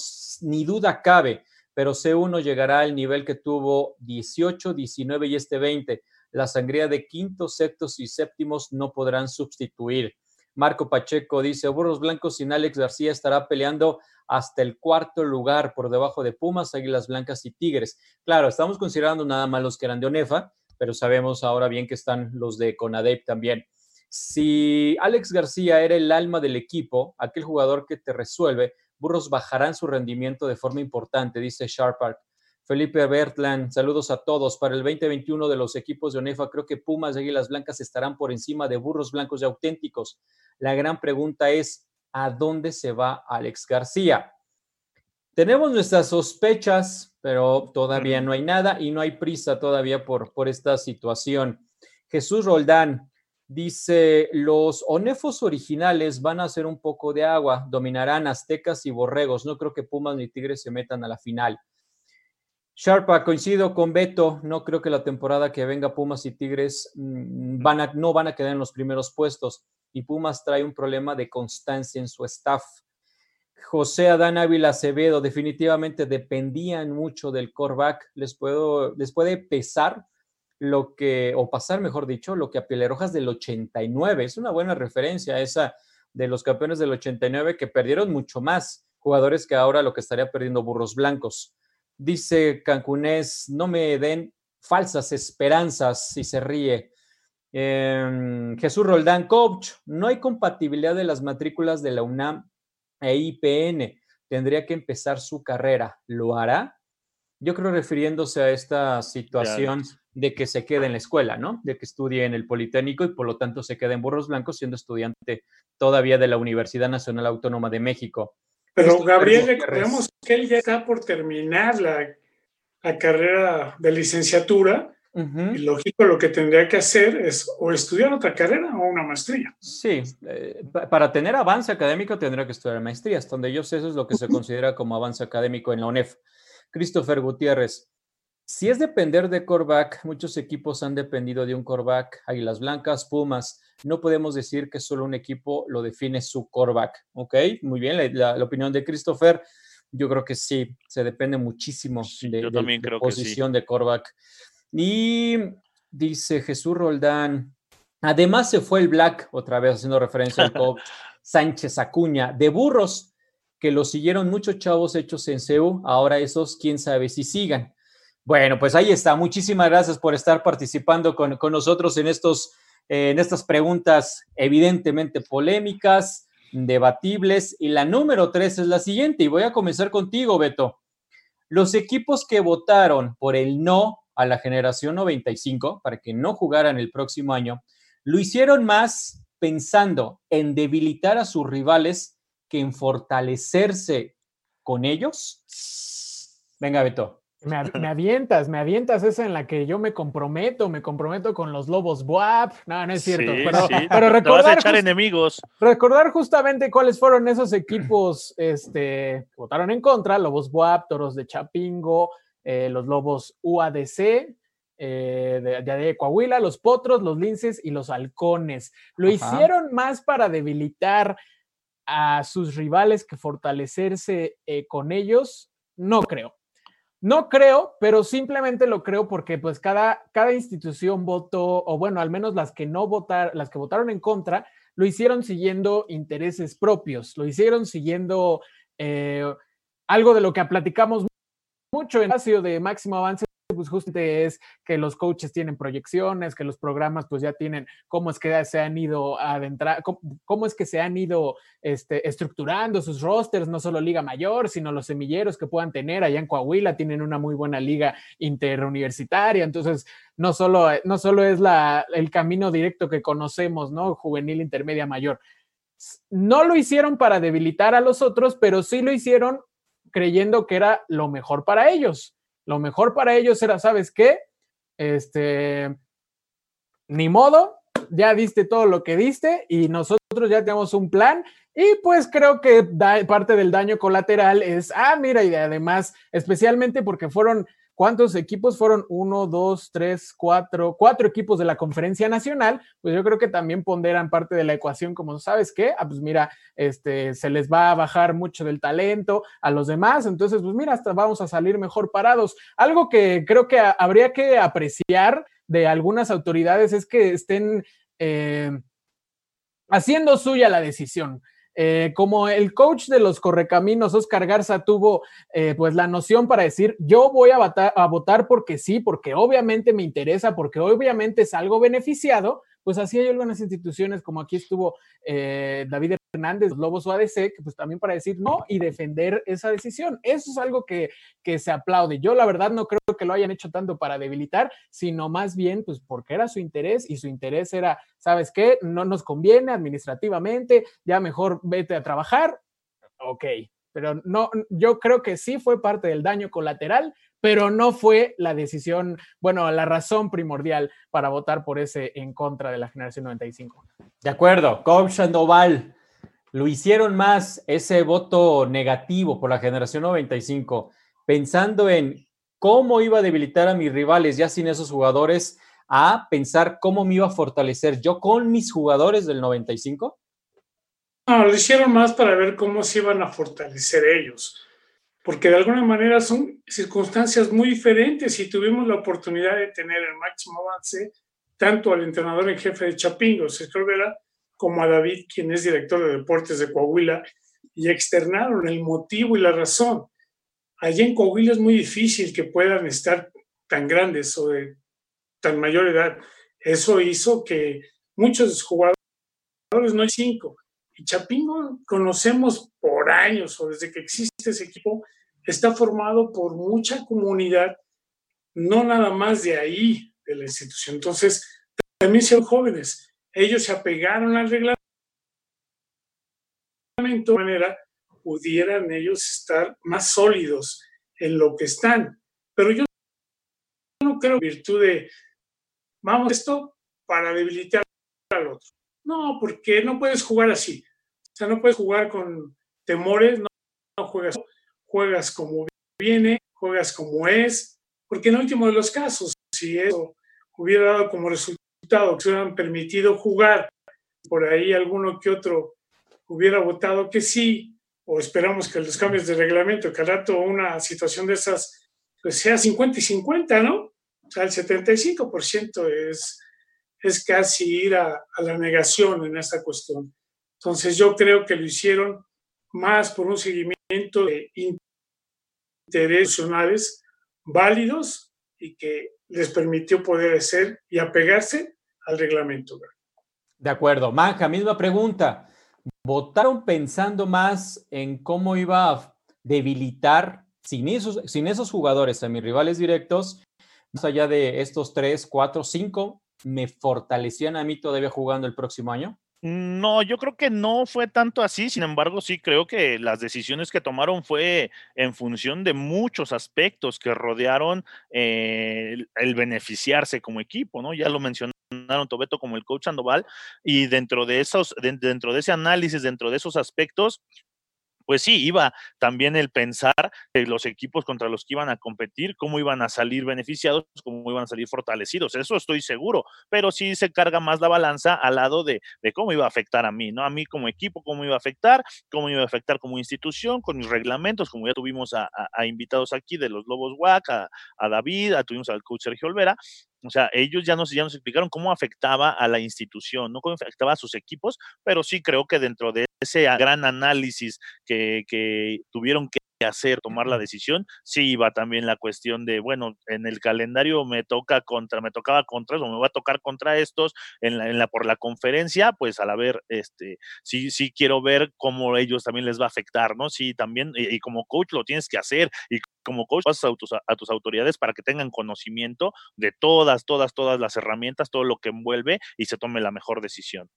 Speaker 2: ni duda cabe, pero C1 llegará al nivel que tuvo 18, 19 y este 20. La sangría de quintos, sextos y séptimos no podrán sustituir. Marco Pacheco dice, Burros Blancos sin Alex García estará peleando hasta el cuarto lugar por debajo de Pumas, Águilas Blancas y Tigres. Claro, estamos considerando nada más los que eran de ONEFA, pero sabemos ahora bien que están los de CONADEP también. Si Alex García era el alma del equipo, aquel jugador que te resuelve, Burros bajarán su rendimiento de forma importante, dice Sharpark. Felipe Bertland, saludos a todos. Para el 2021 de los equipos de ONEFA, creo que Pumas y Águilas Blancas estarán por encima de Burros Blancos y Auténticos. La gran pregunta es, ¿a dónde se va Alex García? Tenemos nuestras sospechas, pero todavía no hay nada y no hay prisa todavía por, por esta situación. Jesús Roldán dice, los onefos originales van a hacer un poco de agua, dominarán aztecas y borregos. No creo que Pumas ni Tigres se metan a la final. Sharpa, coincido con Beto, no creo que la temporada que venga Pumas y Tigres mm, van a, no van a quedar en los primeros puestos y Pumas trae un problema de constancia en su staff. José Adán Ávila Acevedo, definitivamente dependían mucho del coreback. Les, les puede pesar lo que, o pasar, mejor dicho, lo que a Pielerojas del 89. Es una buena referencia esa de los campeones del 89 que perdieron mucho más jugadores que ahora lo que estaría perdiendo Burros Blancos. Dice Cancunés, no me den falsas esperanzas si se ríe. Em, Jesús Roldán, coach, no hay compatibilidad de las matrículas de la UNAM e IPN. Tendría que empezar su carrera. ¿Lo hará? Yo creo refiriéndose a esta situación de que se quede en la escuela, ¿no? De que estudie en el Politécnico y por lo tanto se quede en Burros Blancos siendo estudiante todavía de la Universidad Nacional Autónoma de México.
Speaker 3: Pero Gabriel, recordemos que él ya está por terminar la, carrera de licenciatura. Y lógico, lo que tendría que hacer es o estudiar otra carrera o una maestría.
Speaker 2: Sí, eh, para tener avance académico tendría que estudiar maestrías, donde yo sé eso es lo que se considera como avance académico en la UNEF. Christopher Gutiérrez, si es depender de Corback, muchos equipos han dependido de un Corback, Águilas Blancas, Pumas, no podemos decir que solo un equipo lo define su coreback, ¿ok? Muy bien, la, opinión de Christopher, yo creo que sí, se depende muchísimo de, la posición de coreback. Y dice Jesús Roldán, además se fue el Black, otra vez haciendo referencia al coach Sánchez Acuña, de burros, que lo siguieron muchos chavos hechos en CEU, ahora esos, quién sabe si sigan. Bueno, pues ahí está. Muchísimas gracias por estar participando con, con nosotros en estos en estas preguntas evidentemente polémicas, debatibles. Y la número tres es la siguiente, y voy a comenzar contigo, Beto. Los equipos que votaron por el no a la generación 95 para que no jugaran el próximo año, lo hicieron más pensando en debilitar a sus rivales que en fortalecerse con ellos. Venga, Beto.
Speaker 5: Me, avientas, me avientas esa en la que yo me comprometo, me comprometo con los lobos BUAP. No, no es cierto. pero, recordar.
Speaker 4: echar enemigos.
Speaker 5: Recordar justamente cuáles fueron esos equipos este, que votaron en contra: Lobos BUAP, Toros de Chapingo, eh, los Lobos UADC, eh, de, Coahuila, los Potros, los Linces y los Halcones. Lo hicieron más para debilitar a sus rivales que fortalecerse eh, con ellos. No creo. No creo, pero simplemente lo creo porque pues cada, cada institución votó, o bueno, al menos las que no votaron, las que votaron en contra, lo hicieron siguiendo intereses propios, lo hicieron siguiendo eh, algo de lo que platicamos mucho en el espacio de máximo avance pues justamente es que los coaches tienen proyecciones, que los programas pues ya tienen cómo es que se han ido adentrar, cómo, es que se han ido este, estructurando sus rosters, no solo Liga Mayor, sino los semilleros que puedan tener allá en Coahuila, tienen una muy buena liga interuniversitaria, entonces no solo, no solo es la, el camino directo que conocemos, ¿no? Juvenil, intermedia, mayor. No lo hicieron para debilitar a los otros, pero sí lo hicieron creyendo que era lo mejor para ellos. Lo mejor para ellos era, ¿sabes qué? Este, ni modo, ya diste todo lo que diste y nosotros ya tenemos un plan Y pues creo que parte del daño colateral es, ah, mira, y además, especialmente porque fueron ¿Cuántos equipos fueron? Uno, dos, tres, cuatro, cuatro equipos de la conferencia nacional. Pues yo creo que también ponderan parte de la ecuación, como sabes qué, ah, pues mira, este, se les va a bajar mucho del talento a los demás. Entonces, pues mira, hasta vamos a salir mejor parados. Algo que creo que habría que apreciar de algunas autoridades es que estén eh, haciendo suya la decisión. Eh, como el coach de los correcaminos, Oscar Garza, tuvo eh, pues la noción para decir, yo voy a a votar porque sí, porque obviamente me interesa, porque obviamente es algo beneficiado, pues así hay algunas instituciones, como aquí estuvo eh, David Hernández, Lobos UADC, que pues también para decir no y defender esa decisión. Eso es algo que, que se aplaude. Yo la verdad no creo que lo hayan hecho tanto para debilitar, sino más bien pues porque era su interés y su interés era, ¿sabes qué? No nos conviene administrativamente, ya mejor vete a trabajar. Ok, pero no, yo creo que sí fue parte del daño colateral, pero no fue la decisión, bueno, la razón primordial para votar por ese en contra de la generación 95.
Speaker 2: De acuerdo, Coach Sandoval, lo hicieron más ese voto negativo por la generación 95, pensando en cómo iba a debilitar a mis rivales ya sin esos jugadores, a pensar cómo me iba a fortalecer yo con mis jugadores del 95.
Speaker 3: No, lo hicieron más para ver cómo se iban a fortalecer ellos, porque de alguna manera son circunstancias muy diferentes y tuvimos la oportunidad de tener el máximo avance tanto al entrenador en jefe de Chapingo, Sergio Vera, como a David, quien es director de deportes de Coahuila, y externaron el motivo y la razón. Allí en Coahuila es muy difícil que puedan estar tan grandes o de tan mayor edad. Eso hizo que muchos jugadores, no hay cinco, Chapingo conocemos por años o desde que existe ese equipo, está formado por mucha comunidad, no nada más de ahí, de la institución. Entonces, también son jóvenes. Ellos se apegaron al reglamento de manera pudieran ellos estar más sólidos en lo que están. Pero yo no creo en virtud de, vamos, esto para debilitar al otro. No, porque no puedes jugar así. O sea, no puedes jugar con temores, no, juegas, juegas como viene, juegas como es, porque en último de los casos, si eso hubiera dado como resultado que se hubieran permitido jugar, por ahí alguno que otro hubiera votado que sí, o esperamos que los cambios de reglamento, que al rato una situación de esas, pues sea 50 y 50, ¿no? O sea, el 75% es es casi ir a, la negación en esta cuestión. Entonces yo creo que lo hicieron más por un seguimiento de intereses válidos y que les permitió poder hacer y apegarse al reglamento.
Speaker 2: De acuerdo. Manja, misma pregunta. ¿Votaron pensando más en cómo iba a debilitar sin esos, sin esos jugadores a mis rivales directos, más allá de estos tres, cuatro, cinco me fortalecían a mí todavía jugando el próximo año?
Speaker 4: No, yo creo que no fue tanto así, sin embargo, sí creo que las decisiones que tomaron fue en función de muchos aspectos que rodearon eh, el, beneficiarse como equipo, ¿no? Ya lo mencionaron Tobeto como el coach Sandoval, y dentro de esos, dentro de ese análisis, dentro de esos aspectos, pues sí, iba también el pensar de los equipos contra los que iban a competir, cómo iban a salir beneficiados, cómo iban a salir fortalecidos, eso estoy seguro, pero sí se carga más la balanza al lado de, cómo iba a afectar a mí, ¿no? A mí como equipo, cómo iba a afectar, cómo iba a afectar como institución, con mis reglamentos, como ya tuvimos a, invitados aquí de los Lobos WAC, a, David, tuvimos al coach Sergio Olvera, o sea, ellos ya nos, ya nos explicaron cómo afectaba a la institución, no cómo afectaba a sus equipos, pero sí creo que dentro de ese gran análisis que, que tuvieron que hacer, tomar la decisión, sí iba también la cuestión de, bueno, en el calendario me toca contra, me tocaba contra eso, me va a tocar contra estos, en la, en la por la conferencia, pues al haber, este, sí, sí quiero ver cómo ellos también les va a afectar, ¿no? Sí, también, y, como coach lo tienes que hacer, y como coach pasas a tus, a tus autoridades para que tengan conocimiento de todas, todas, todas las herramientas, todo lo que envuelve y se tome la mejor decisión.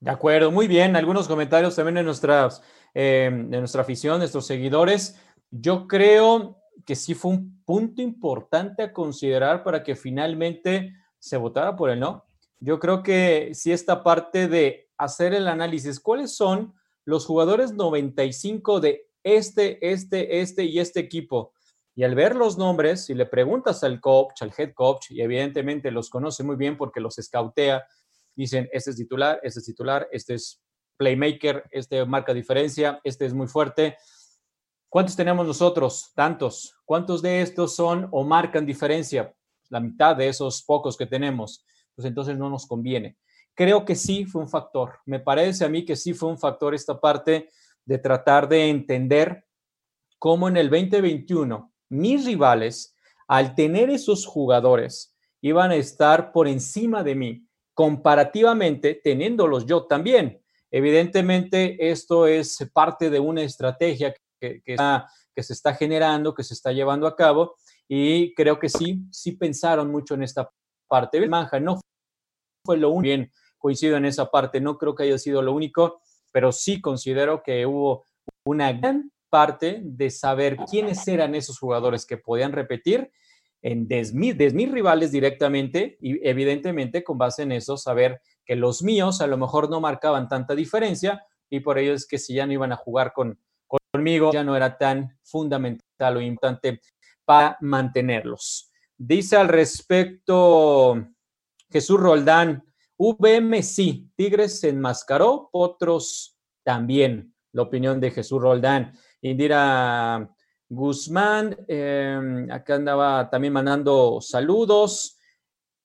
Speaker 2: De acuerdo, muy bien. Algunos comentarios también de, nuestras, eh, de nuestra afición, nuestros seguidores. Yo creo que sí fue un punto importante a considerar para que finalmente se votara por el no. Yo creo que sí esta parte de hacer el análisis, cuáles son los jugadores 95 de este, este, este y este equipo. Y al ver los nombres, si le preguntas al coach, al head coach, y evidentemente los conoce muy bien porque los escautea, dicen, este es titular, este es titular, este es playmaker, este marca diferencia, este es muy fuerte. ¿Cuántos tenemos nosotros? Tantos. ¿Cuántos de estos son o marcan diferencia? La mitad de esos pocos que tenemos. Pues entonces no nos conviene. Creo que sí fue un factor. Me parece a mí que sí fue un factor esta parte de tratar de entender cómo en el 2021 mis rivales, al tener esos jugadores, iban a estar por encima de mí, comparativamente teniéndolos yo también. Evidentemente, esto es parte de una estrategia que, que, que se está generando, que se está llevando a cabo, y creo que sí, sí pensaron mucho en esta parte. Manja no fue lo único, bien coincido en esa parte, no creo que haya sido lo único, pero sí considero que hubo una gran parte de saber quiénes eran esos jugadores que podían repetir en desmir, mis rivales directamente y evidentemente con base en eso saber que los míos a lo mejor no marcaban tanta diferencia y por ello es que si ya no iban a jugar con, conmigo ya no era tan fundamental o importante para mantenerlos. Dice al respecto Jesús Roldán, VM sí, Tigres se enmascaró, otros también. La opinión de Jesús Roldán. Indira Guzmán, em, acá andaba también mandando saludos.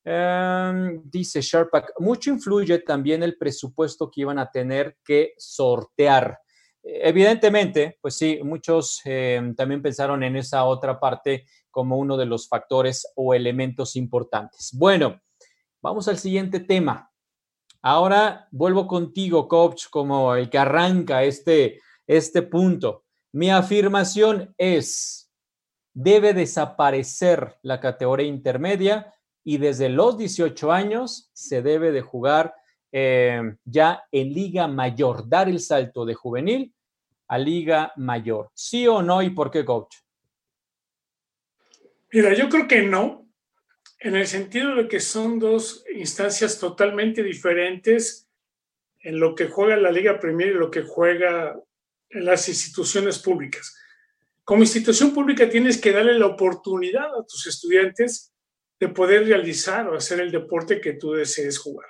Speaker 2: Em, dice Sharpak, mucho influye también el presupuesto que iban a tener que sortear. Evidentemente, pues sí, muchos em, también pensaron en esa otra parte como uno de los factores o elementos importantes. Bueno, Vamos al siguiente tema. Ahora vuelvo contigo, coach, como el que arranca este, este punto. Mi afirmación es, debe desaparecer la categoría intermedia y desde los 18 años se debe de jugar eh, ya en liga mayor, dar el salto de juvenil a liga mayor. ¿Sí o no y por qué, coach?
Speaker 3: Mira, yo creo que no, en el sentido de que son dos instancias totalmente diferentes en lo que juega la Liga Premier y lo que juega en las instituciones públicas. Como institución pública tienes que darle la oportunidad a tus estudiantes de poder realizar o hacer el deporte que tú desees jugar.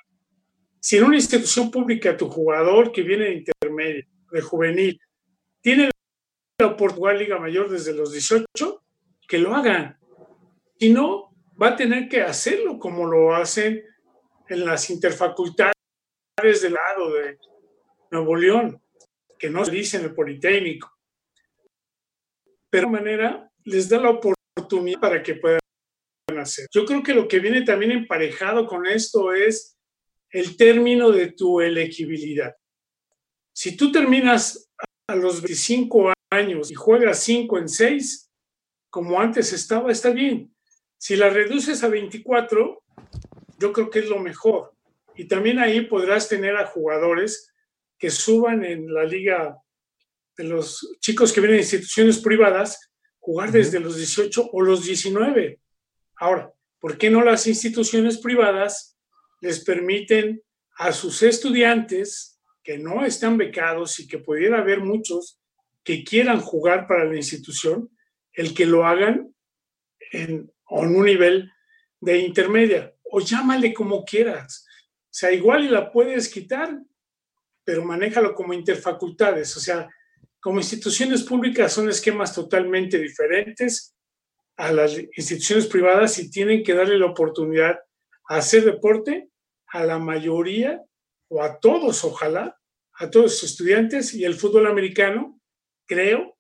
Speaker 3: Si en una institución pública tu jugador que viene de intermedio, de juvenil, tiene la oportunidad de Liga Mayor desde los 18, que lo hagan. Si no, va a tener que hacerlo como lo hacen en las interfacultades del lado de Nuevo León, que no se dice en el Politécnico. Pero de manera les da la oportunidad para que puedan hacer. Yo creo que lo que viene también emparejado con esto es el término de tu elegibilidad. Si tú terminas a los 25 años y juegas 5 en 6, como antes estaba, está bien. Si la reduces a 24, yo creo que es lo mejor. Y también ahí podrás tener a jugadores que suban en la liga de los chicos que vienen de instituciones privadas, jugar desde los 18 o los 19. Ahora, ¿por qué no las instituciones privadas les permiten a sus estudiantes que no están becados y que pudiera haber muchos que quieran jugar para la institución, el que lo hagan en un nivel de intermedia, o llámale como quieras. O sea, igual y la puedes quitar, pero manéjalo como interfacultades. O sea, como instituciones públicas son esquemas totalmente diferentes a las instituciones privadas y tienen que darle la oportunidad a hacer deporte a la mayoría o a todos, ojalá, a todos los estudiantes y el fútbol americano, creo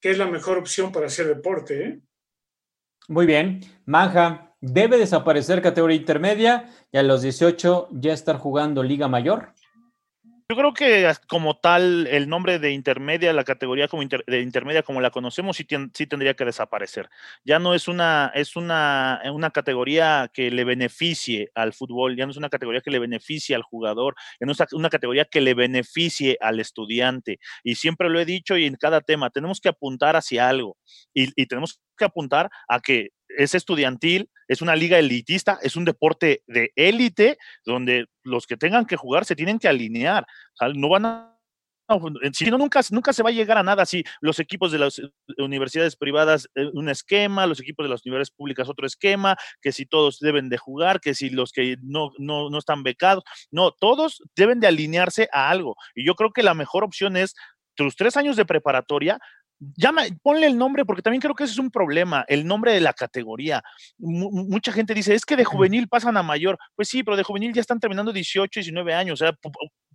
Speaker 3: que es la mejor opción para hacer deporte. ¿eh?
Speaker 2: Muy bien. Manja, ¿debe desaparecer categoría intermedia y a los 18 ya estar jugando Liga Mayor?
Speaker 4: Yo creo que como tal, el nombre de intermedia, la categoría como de intermedia como la conocemos, sí, sí, tendría que desaparecer. Ya no es una, es una, una categoría que le beneficie al fútbol, ya no es una categoría que le beneficie al jugador, ya no es una categoría que le beneficie al estudiante. Y siempre lo he dicho y en cada tema, tenemos que apuntar hacia algo y, y tenemos que apuntar a que es estudiantil, es una liga elitista, es un deporte de élite donde los que tengan que jugar se tienen que alinear. no van a si no, nunca, nunca se va a llegar a nada si los equipos de las universidades privadas eh, un esquema, los equipos de las universidades públicas otro esquema, que si todos deben de jugar, que si los que no, no, no están becados, no, todos deben de alinearse a algo. Y yo creo que la mejor opción es tus tres años de preparatoria, llama, ponle el nombre, porque también creo que ese es un problema, el nombre de la categoría. mucha gente dice, es que de juvenil pasan a mayor. Pues sí, pero de juvenil ya están terminando 18, 19 años. O sea,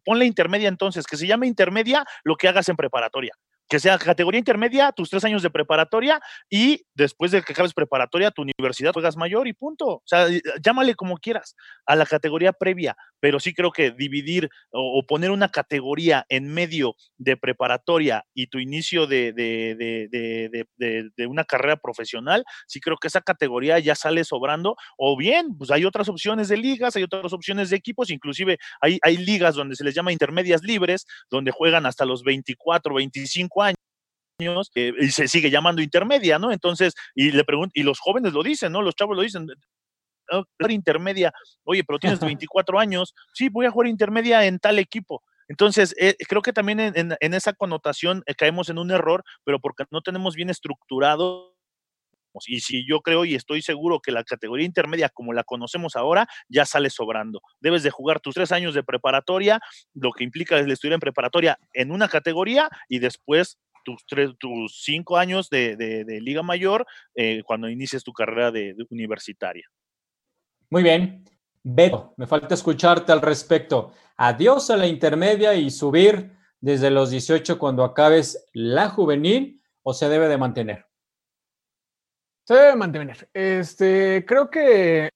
Speaker 4: ponle intermedia entonces, que se llame intermedia lo que hagas en preparatoria que sea categoría intermedia, tus tres años de preparatoria y después de que acabes preparatoria, tu universidad juegas mayor y punto. O sea, llámale como quieras a la categoría previa, pero sí creo que dividir o, poner una categoría en medio de preparatoria y tu inicio de, de, una carrera profesional, sí creo que esa categoría ya sale sobrando. O bien, pues hay otras opciones de ligas, hay otras opciones de equipos, inclusive hay, hay ligas donde se les llama intermedias libres, donde juegan hasta los 24, 25 años eh, y se sigue llamando intermedia, ¿no? Entonces, y le pregunto, y los jóvenes lo dicen, ¿no? Los chavos lo dicen, oh, intermedia, oye, pero tienes 24 años, sí, voy a jugar intermedia en tal equipo. Entonces, eh, creo que también en, esa connotación eh, caemos en un error, pero porque no tenemos bien estructurado y si yo creo y estoy seguro que la categoría intermedia como la conocemos ahora ya sale sobrando. Debes de jugar tus tres años de preparatoria, lo que implica el estudiar en preparatoria en una categoría y después tus, tres, tus cinco años de, Liga Mayor eh, cuando inicies tu carrera de, universitaria.
Speaker 2: Muy bien. Beto, me falta escucharte al respecto. Adiós a la intermedia y subir desde los 18 cuando acabes la juvenil o se debe de mantener.
Speaker 5: Se debe mantener. Este, creo que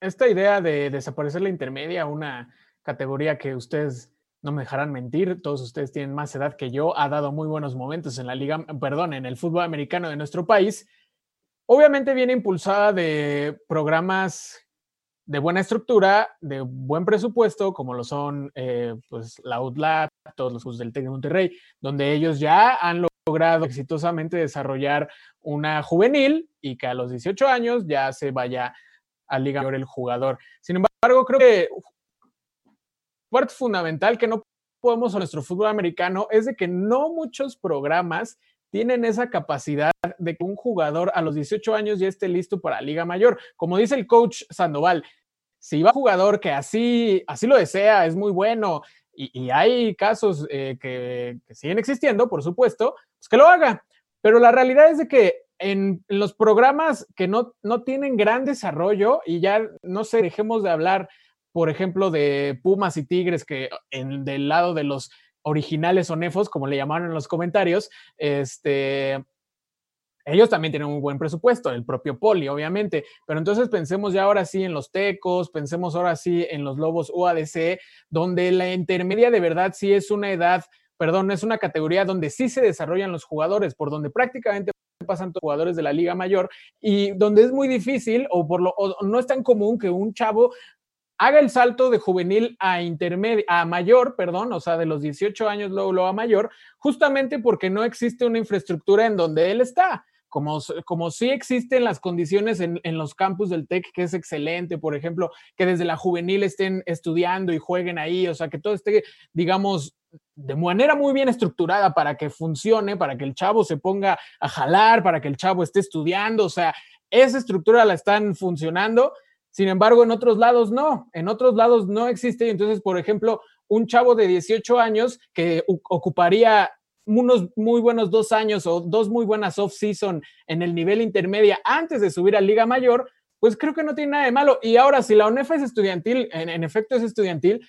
Speaker 5: esta idea de desaparecer la intermedia, una categoría que ustedes no me dejarán mentir, todos ustedes tienen más edad que yo, ha dado muy buenos momentos en la liga, perdón, en el fútbol americano de nuestro país. Obviamente viene impulsada de programas de buena estructura, de buen presupuesto, como lo son eh, pues, la UTLAB, todos los cursos del TEC de Monterrey, donde ellos ya han logrado exitosamente desarrollar una juvenil y que a los 18 años ya se vaya a Liga Mayor el jugador. Sin embargo, creo que parte fundamental que no podemos en nuestro fútbol americano es de que no muchos programas tienen esa capacidad de que un jugador a los 18 años ya esté listo para Liga Mayor. Como dice el coach Sandoval, si va un jugador que así, así lo desea, es muy bueno, y, hay casos eh, que, siguen existiendo, por supuesto, pues que lo haga. Pero la realidad es de que en, los programas que no, no tienen gran desarrollo, y ya no sé, dejemos de hablar, por ejemplo, de Pumas y Tigres, que en, del lado de los originales o nefos, como le llamaron en los comentarios, este, ellos también tienen un buen presupuesto, el propio Poli, obviamente, pero entonces pensemos ya ahora sí en los Tecos, pensemos ahora sí en los Lobos UADC, donde la intermedia de verdad sí es una edad, perdón, es una categoría donde sí se desarrollan los jugadores, por donde prácticamente pasan jugadores de la Liga Mayor y donde es muy difícil o por lo no es tan común que un chavo haga el salto de juvenil a intermedio, a mayor, perdón, o sea, de los 18 años luego, luego a mayor, justamente porque no existe una infraestructura en donde él está como, como sí existen las condiciones en, los campus del TEC, que es excelente, por ejemplo, que desde la juvenil estén estudiando y jueguen ahí, o sea, que todo esté, digamos, de manera muy bien estructurada para que funcione, para que el chavo se ponga a jalar, para que el chavo esté estudiando, o sea, esa estructura la están funcionando. Sin embargo, en otros lados no, en otros lados no existe. Entonces, por ejemplo, un chavo de 18 años que ocuparía unos muy buenos dos años o dos muy buenas off-season en el nivel intermedia antes de subir a Liga Mayor, pues creo que no tiene nada de malo. Y ahora, si la UNEF es estudiantil, en, efecto es estudiantil,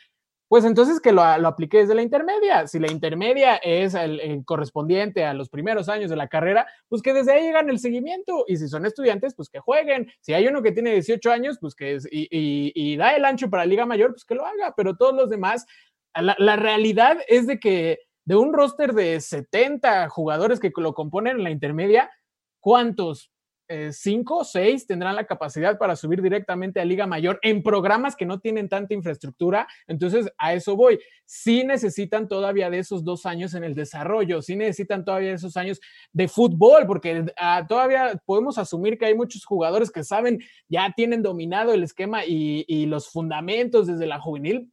Speaker 5: pues entonces que lo, lo, aplique desde la intermedia. Si la intermedia es el, correspondiente a los primeros años de la carrera, pues que desde ahí llegan el seguimiento. Y si son estudiantes, pues que jueguen. Si hay uno que tiene 18 años, pues que y, y, da el ancho para Liga Mayor, pues que lo haga. Pero todos los demás, la realidad es de que de un roster de 70 jugadores que lo componen en la intermedia, ¿cuántos? Eh, ¿Cinco o seis tendrán la capacidad para subir directamente a Liga Mayor en programas que no tienen tanta infraestructura. Entonces, a eso voy. Sí necesitan todavía de esos dos años en el desarrollo, sí necesitan todavía esos años de fútbol, porque ah, todavía podemos asumir que hay muchos jugadores que saben, ya tienen dominado el esquema y los fundamentos desde la juvenil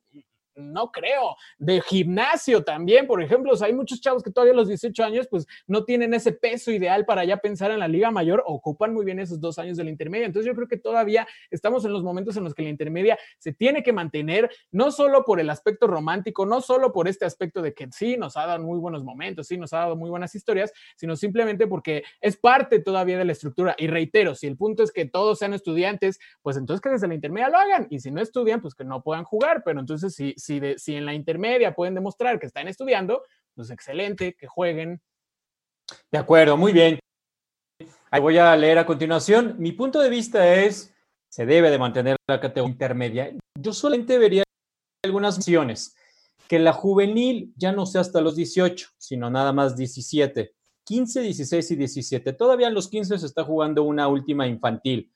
Speaker 5: no creo. De gimnasio también, por ejemplo, hay muchos chavos que todavía a los 18 años pues no tienen ese peso ideal para ya pensar en la liga mayor, ocupan muy bien esos dos años de la intermedia. Entonces yo creo que todavía estamos en los momentos en los que la intermedia se tiene que mantener, no solo por el aspecto romántico, no solo por este aspecto de que sí nos ha dado muy buenos momentos, sí nos ha dado muy buenas historias, sino simplemente porque es parte todavía de la estructura. Y reitero, si el punto es que todos sean estudiantes, pues entonces que desde la intermedia lo hagan. Y si no estudian, pues que no puedan jugar. Pero entonces si si, en la intermedia pueden demostrar que están estudiando, pues excelente, que jueguen.
Speaker 2: De acuerdo, muy bien. voy a leer a continuación. Mi punto de vista es, se debe de mantener la categoría intermedia. Yo solamente vería algunas opciones. Que la juvenil ya no sea hasta los 18, sino nada más 17. 15, 16 y 17. Todavía en los 15 se está jugando una última infantil.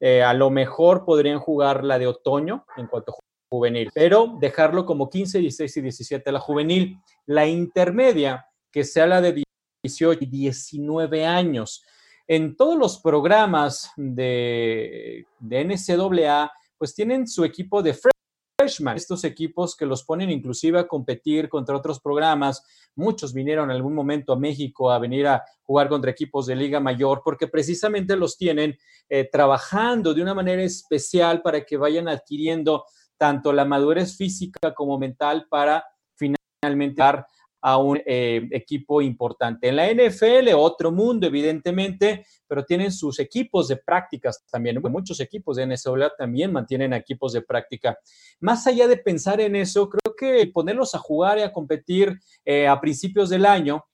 Speaker 2: Eh, a lo mejor podrían jugar la de otoño en cuanto juvenil, pero dejarlo como 15, 16 y 17 la juvenil. La intermedia, que sea la de 18 y 19 años. En todos los programas de, de NCAA, pues tienen su equipo de freshman, estos equipos que los ponen inclusive a competir contra otros programas. Muchos vinieron en algún momento a México a venir a jugar contra equipos de Liga Mayor porque precisamente los tienen eh, trabajando de una manera especial para que vayan adquiriendo tanto la madurez física como mental para finalmente dar a un eh, equipo importante. En la NFL, otro mundo, evidentemente, pero tienen sus equipos de prácticas también. Muchos equipos de NFL también mantienen equipos de práctica. Más allá de pensar en eso, creo que ponerlos a jugar y a competir eh, a principios del año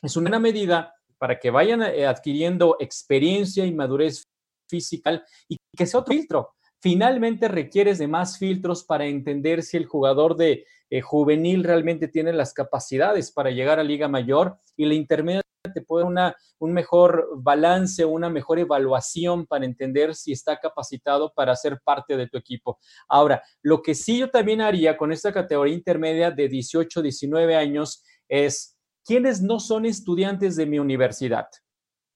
Speaker 2: es una medida para que vayan eh, adquiriendo experiencia y madurez física y que sea otro filtro finalmente requieres de más filtros para entender si el jugador de eh, juvenil realmente tiene las capacidades para llegar a Liga Mayor y la intermedia te puede dar un mejor balance, una mejor evaluación para entender si está capacitado para ser parte de tu equipo. Ahora, lo que sí yo también haría con esta categoría intermedia de 18, 19 años es quienes no son estudiantes de mi universidad.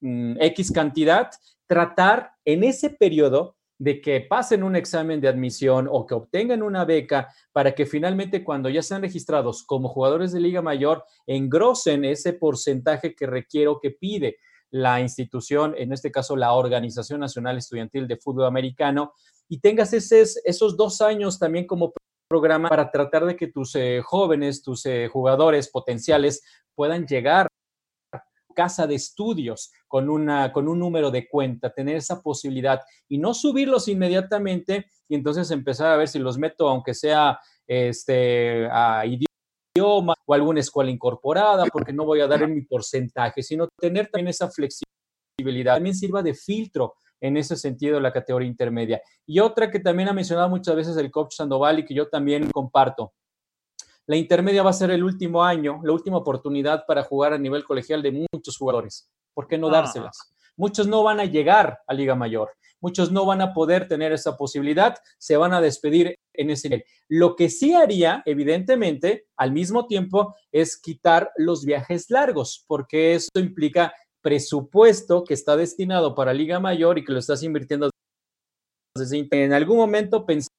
Speaker 2: Mm, X cantidad, tratar en ese periodo de que pasen un examen de admisión o que obtengan una beca para que finalmente cuando ya sean registrados como jugadores de Liga Mayor engrosen ese porcentaje que requiere o que pide la institución, en este caso la Organización Nacional Estudiantil de Fútbol Americano, y tengas esos dos años también como programa para tratar de que tus eh, jóvenes, tus eh, jugadores potenciales puedan llegar casa de estudios con, una, con un número de cuenta, tener esa posibilidad y no subirlos inmediatamente y entonces empezar a ver si los meto, aunque sea este, a idioma o alguna escuela incorporada, porque no voy a dar en mi porcentaje, sino tener también esa flexibilidad. También sirva de filtro en ese sentido la categoría intermedia. Y otra que también ha mencionado muchas veces el coach Sandoval y que yo también comparto, la intermedia va a ser el último año, la última oportunidad para jugar a nivel colegial de muchos jugadores. ¿Por qué no ah. dárselas? Muchos no van a llegar a Liga Mayor, muchos no van a poder tener esa posibilidad, se van a despedir en ese nivel. Lo que sí haría, evidentemente, al mismo tiempo, es quitar los viajes largos, porque eso implica presupuesto que está destinado para Liga Mayor y que lo estás invirtiendo en algún momento pensaron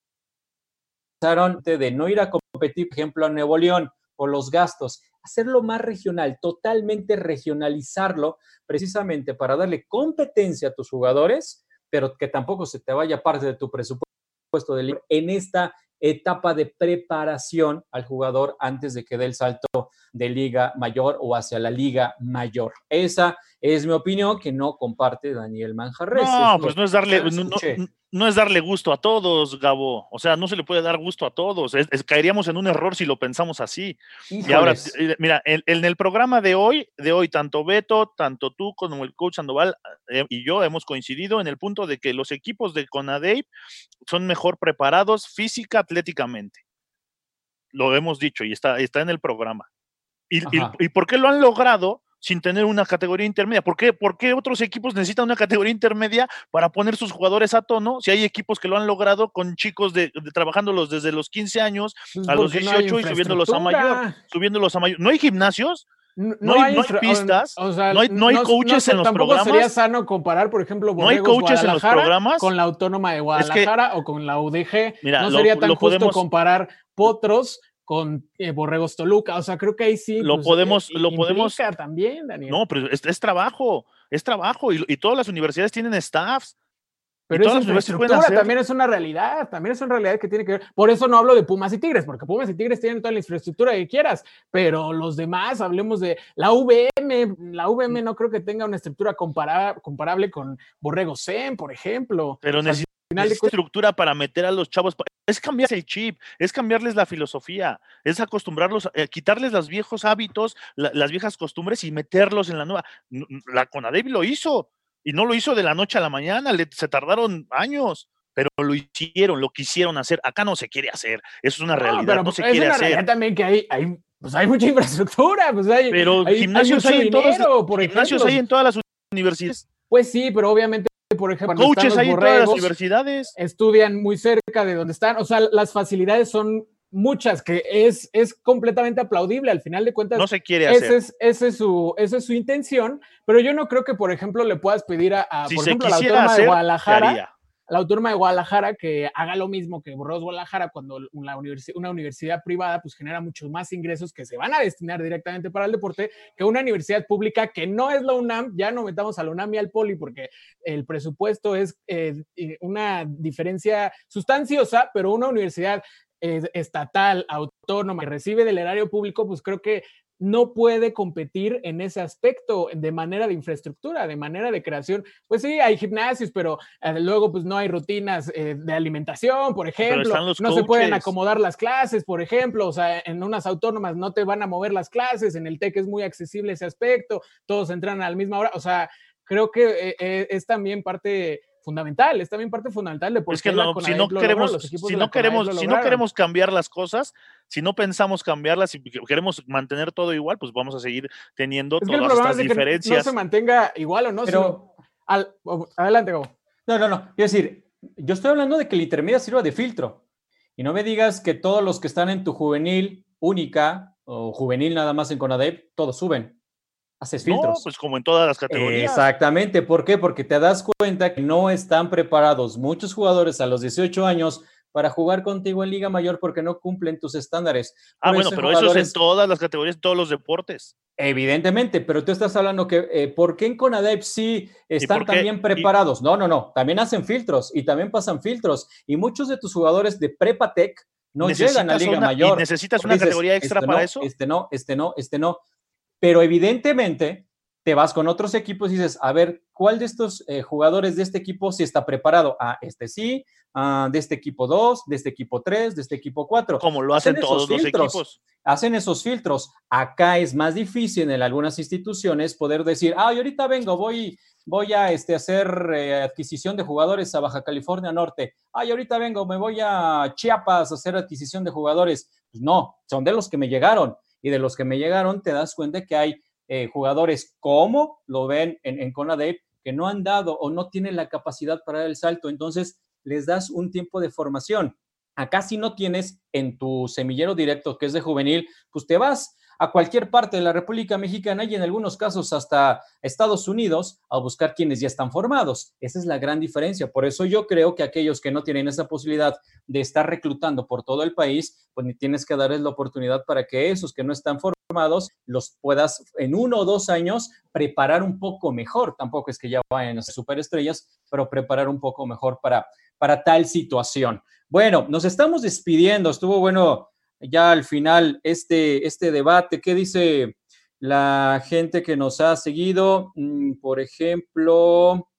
Speaker 2: de no ir a competir, por ejemplo, a Nuevo León por los gastos, hacerlo más regional, totalmente regionalizarlo, precisamente para darle competencia a tus jugadores, pero que tampoco se te vaya parte de tu presupuesto de en esta etapa de preparación al jugador antes de que dé el salto de liga mayor o hacia la liga mayor. Esa es mi opinión que no comparte Daniel Manjarres.
Speaker 4: No, pues no es darle, no, es darle gusto a todos, Gabo. O sea, no se le puede dar gusto a todos. caeríamos en un error si lo pensamos así. Y ahora, eh, mira, en, el programa de hoy, de hoy, tanto Beto, tanto tú como el coach Sandoval eh, y yo hemos coincidido en el punto de que los equipos de Conadey son mejor preparados física, atléticamente. Lo hemos dicho y está, está en el programa. ¿Y, y, por qué lo han logrado? Sin tener una categoría intermedia. ¿Por qué? ¿Por qué otros equipos necesitan una categoría intermedia para poner sus jugadores a tono? Si hay equipos que lo han logrado con chicos de, trabajándolos desde los 15 años pues a los 18 y subiéndolos a mayor, subiéndolos a mayor. ¿No hay gimnasios? no, hay, pistas, no hay, no hay coaches en los
Speaker 5: tampoco
Speaker 4: programas.
Speaker 5: sería sano comparar, por ejemplo,
Speaker 4: no hay coaches en los programas
Speaker 5: con la Autónoma de Guadalajara o con la UDG. no sería tan justo comparar potros con eh, Borregos Toluca. O sea, creo que ahí sí.
Speaker 4: Lo pues, podemos, eh, lo podemos.
Speaker 5: también, Daniel.
Speaker 4: No, pero es, trabajo, es trabajo. Y, y, todas las universidades tienen staffs.
Speaker 5: Pero esa infraestructura también es una realidad, también es una realidad que tiene que ver. Por eso no hablo de Pumas y Tigres, porque Pumas y Tigres tienen toda la infraestructura que quieras, pero los demás, hablemos de la VM, la VM no creo que tenga una estructura comparable con Borrego Zen, por ejemplo.
Speaker 4: Pero necesita estructura para meter a los chavos. Es cambiar el chip, es cambiarles la filosofía, es acostumbrarlos, eh, quitarles los viejos hábitos, las viejas costumbres y meterlos en la nueva. La Conadevi lo hizo y no lo hizo de la noche a la mañana, se tardaron años, pero lo hicieron, lo quisieron hacer. Acá no se quiere hacer, eso es una realidad, no, se
Speaker 5: es
Speaker 4: quiere
Speaker 5: una
Speaker 4: hacer.
Speaker 5: también que hay, hay, pues hay mucha infraestructura, pues hay,
Speaker 4: pero gimnasios hay, en todas, por gimnasios hay en todas las universidades.
Speaker 5: Pues sí, pero obviamente por ejemplo,
Speaker 4: coaches hay en todas las universidades.
Speaker 5: Estudian muy cerca de donde están, o sea, las facilidades son muchas, que es, es completamente aplaudible. Al final de cuentas,
Speaker 4: no se quiere hacer.
Speaker 5: Es, esa, es su, esa es su intención, pero yo no creo que, por ejemplo, le puedas pedir a, por ejemplo, a la Autónoma de Guadalajara. La Autónoma de Guadalajara que haga lo mismo que Borros Guadalajara cuando una, universidad privada pues genera muchos más ingresos que se van a destinar directamente para el deporte que una universidad pública que no es la UNAM, ya no metamos a la UNAM y al Poli porque el presupuesto es eh, una diferencia sustanciosa, pero una universidad estatal, autónoma, que recibe del erario público, pues creo que no puede competir en ese aspecto de manera de infraestructura, de manera de creación. Pues sí, hay gimnasios, pero eh, luego pues no hay rutinas eh, de alimentación, por ejemplo. No se pueden acomodar las clases, por ejemplo. O sea, en unas autónomas no te van a mover las clases, en el TEC es muy accesible ese aspecto, todos entran a la misma hora. O sea, creo que eh, es también parte fundamental, es también parte fundamental de por
Speaker 4: es que si no queremos, si no queremos, si no queremos cambiar las cosas, si no pensamos cambiarlas y queremos mantener todo igual, pues vamos a seguir teniendo todas estas diferencias.
Speaker 5: no se mantenga igual o no, Pero, al, adelante, Gabo.
Speaker 2: No, no, no. Quiero decir, yo estoy hablando de que la intermedia sirva de filtro. Y no me digas que todos los que están en tu juvenil única o juvenil nada más en Conadep, todos suben haces filtros.
Speaker 4: No, pues como en todas las categorías.
Speaker 2: Exactamente. ¿Por qué? Porque te das cuenta que no están preparados muchos jugadores a los 18 años para jugar contigo en Liga Mayor porque no cumplen tus estándares.
Speaker 4: ah, bueno, pero eso es en todas las categorías, en todos los deportes.
Speaker 2: Evidentemente, pero tú estás hablando que, eh, ¿por qué en Conadep sí están también preparados? No, no, no, también hacen filtros y también pasan filtros. Y muchos de tus jugadores de Prepatec no llegan a Liga Mayor.
Speaker 4: ¿Necesitas una categoría extra
Speaker 2: este
Speaker 4: para eso?
Speaker 2: Este no, este no, este no. Pero evidentemente te vas con otros equipos y dices, a ver, ¿cuál de estos eh, jugadores de este equipo sí está preparado? Ah, este sí, ah, de este equipo 2, de este equipo 3, de este equipo 4.
Speaker 4: Como lo hacen, todos los equipos.
Speaker 2: Hacen esos filtros. Acá es más difícil en algunas instituciones poder decir, ah, y ahorita vengo, voy, voy a este, hacer eh, adquisición de jugadores a Baja California Norte. Ay, ahorita vengo, me voy a Chiapas a hacer adquisición de jugadores. Pues no, son de los que me llegaron y de los que me llegaron te das cuenta que hay eh, jugadores como lo ven en, en que no han dado o no tienen la capacidad para dar el salto, entonces les das un tiempo de formación. Acá si no tienes en tu semillero directo, que es de juvenil, pues te vas a cualquier parte de la República Mexicana y en algunos casos hasta Estados Unidos a buscar quienes ya están formados. Esa es la gran diferencia. Por eso yo creo que aquellos que no tienen esa posibilidad de estar reclutando por todo el país, pues ni tienes que darles la oportunidad para que esos que no están formados los puedas en uno o dos años preparar un poco mejor. Tampoco es que ya vayan a ser superestrellas, pero preparar un poco mejor para, para tal situación. Bueno, nos estamos despidiendo. Estuvo bueno ya al final este, este debate. ¿Qué dice la gente que nos ha seguido? Mm, por ejemplo,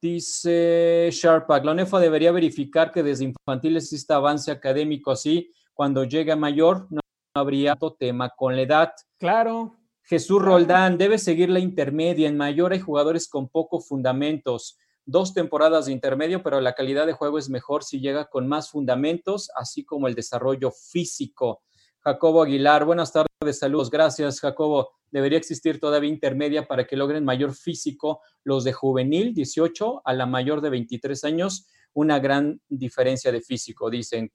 Speaker 2: dice Sharpak, la UNEFA debería verificar que desde infantiles existe avance académico así, cuando llega mayor no habría tema con la edad.
Speaker 5: Claro.
Speaker 2: Jesús Roldán, debe seguir la intermedia. En mayor hay jugadores con pocos fundamentos dos temporadas de intermedio, pero la calidad de juego es mejor si llega con más fundamentos, así como el desarrollo físico. Jacobo Aguilar, buenas tardes, saludos, gracias Jacobo. Debería existir todavía intermedia para que logren mayor físico los de juvenil 18 a la mayor de 23 años, una gran diferencia de físico, dicen,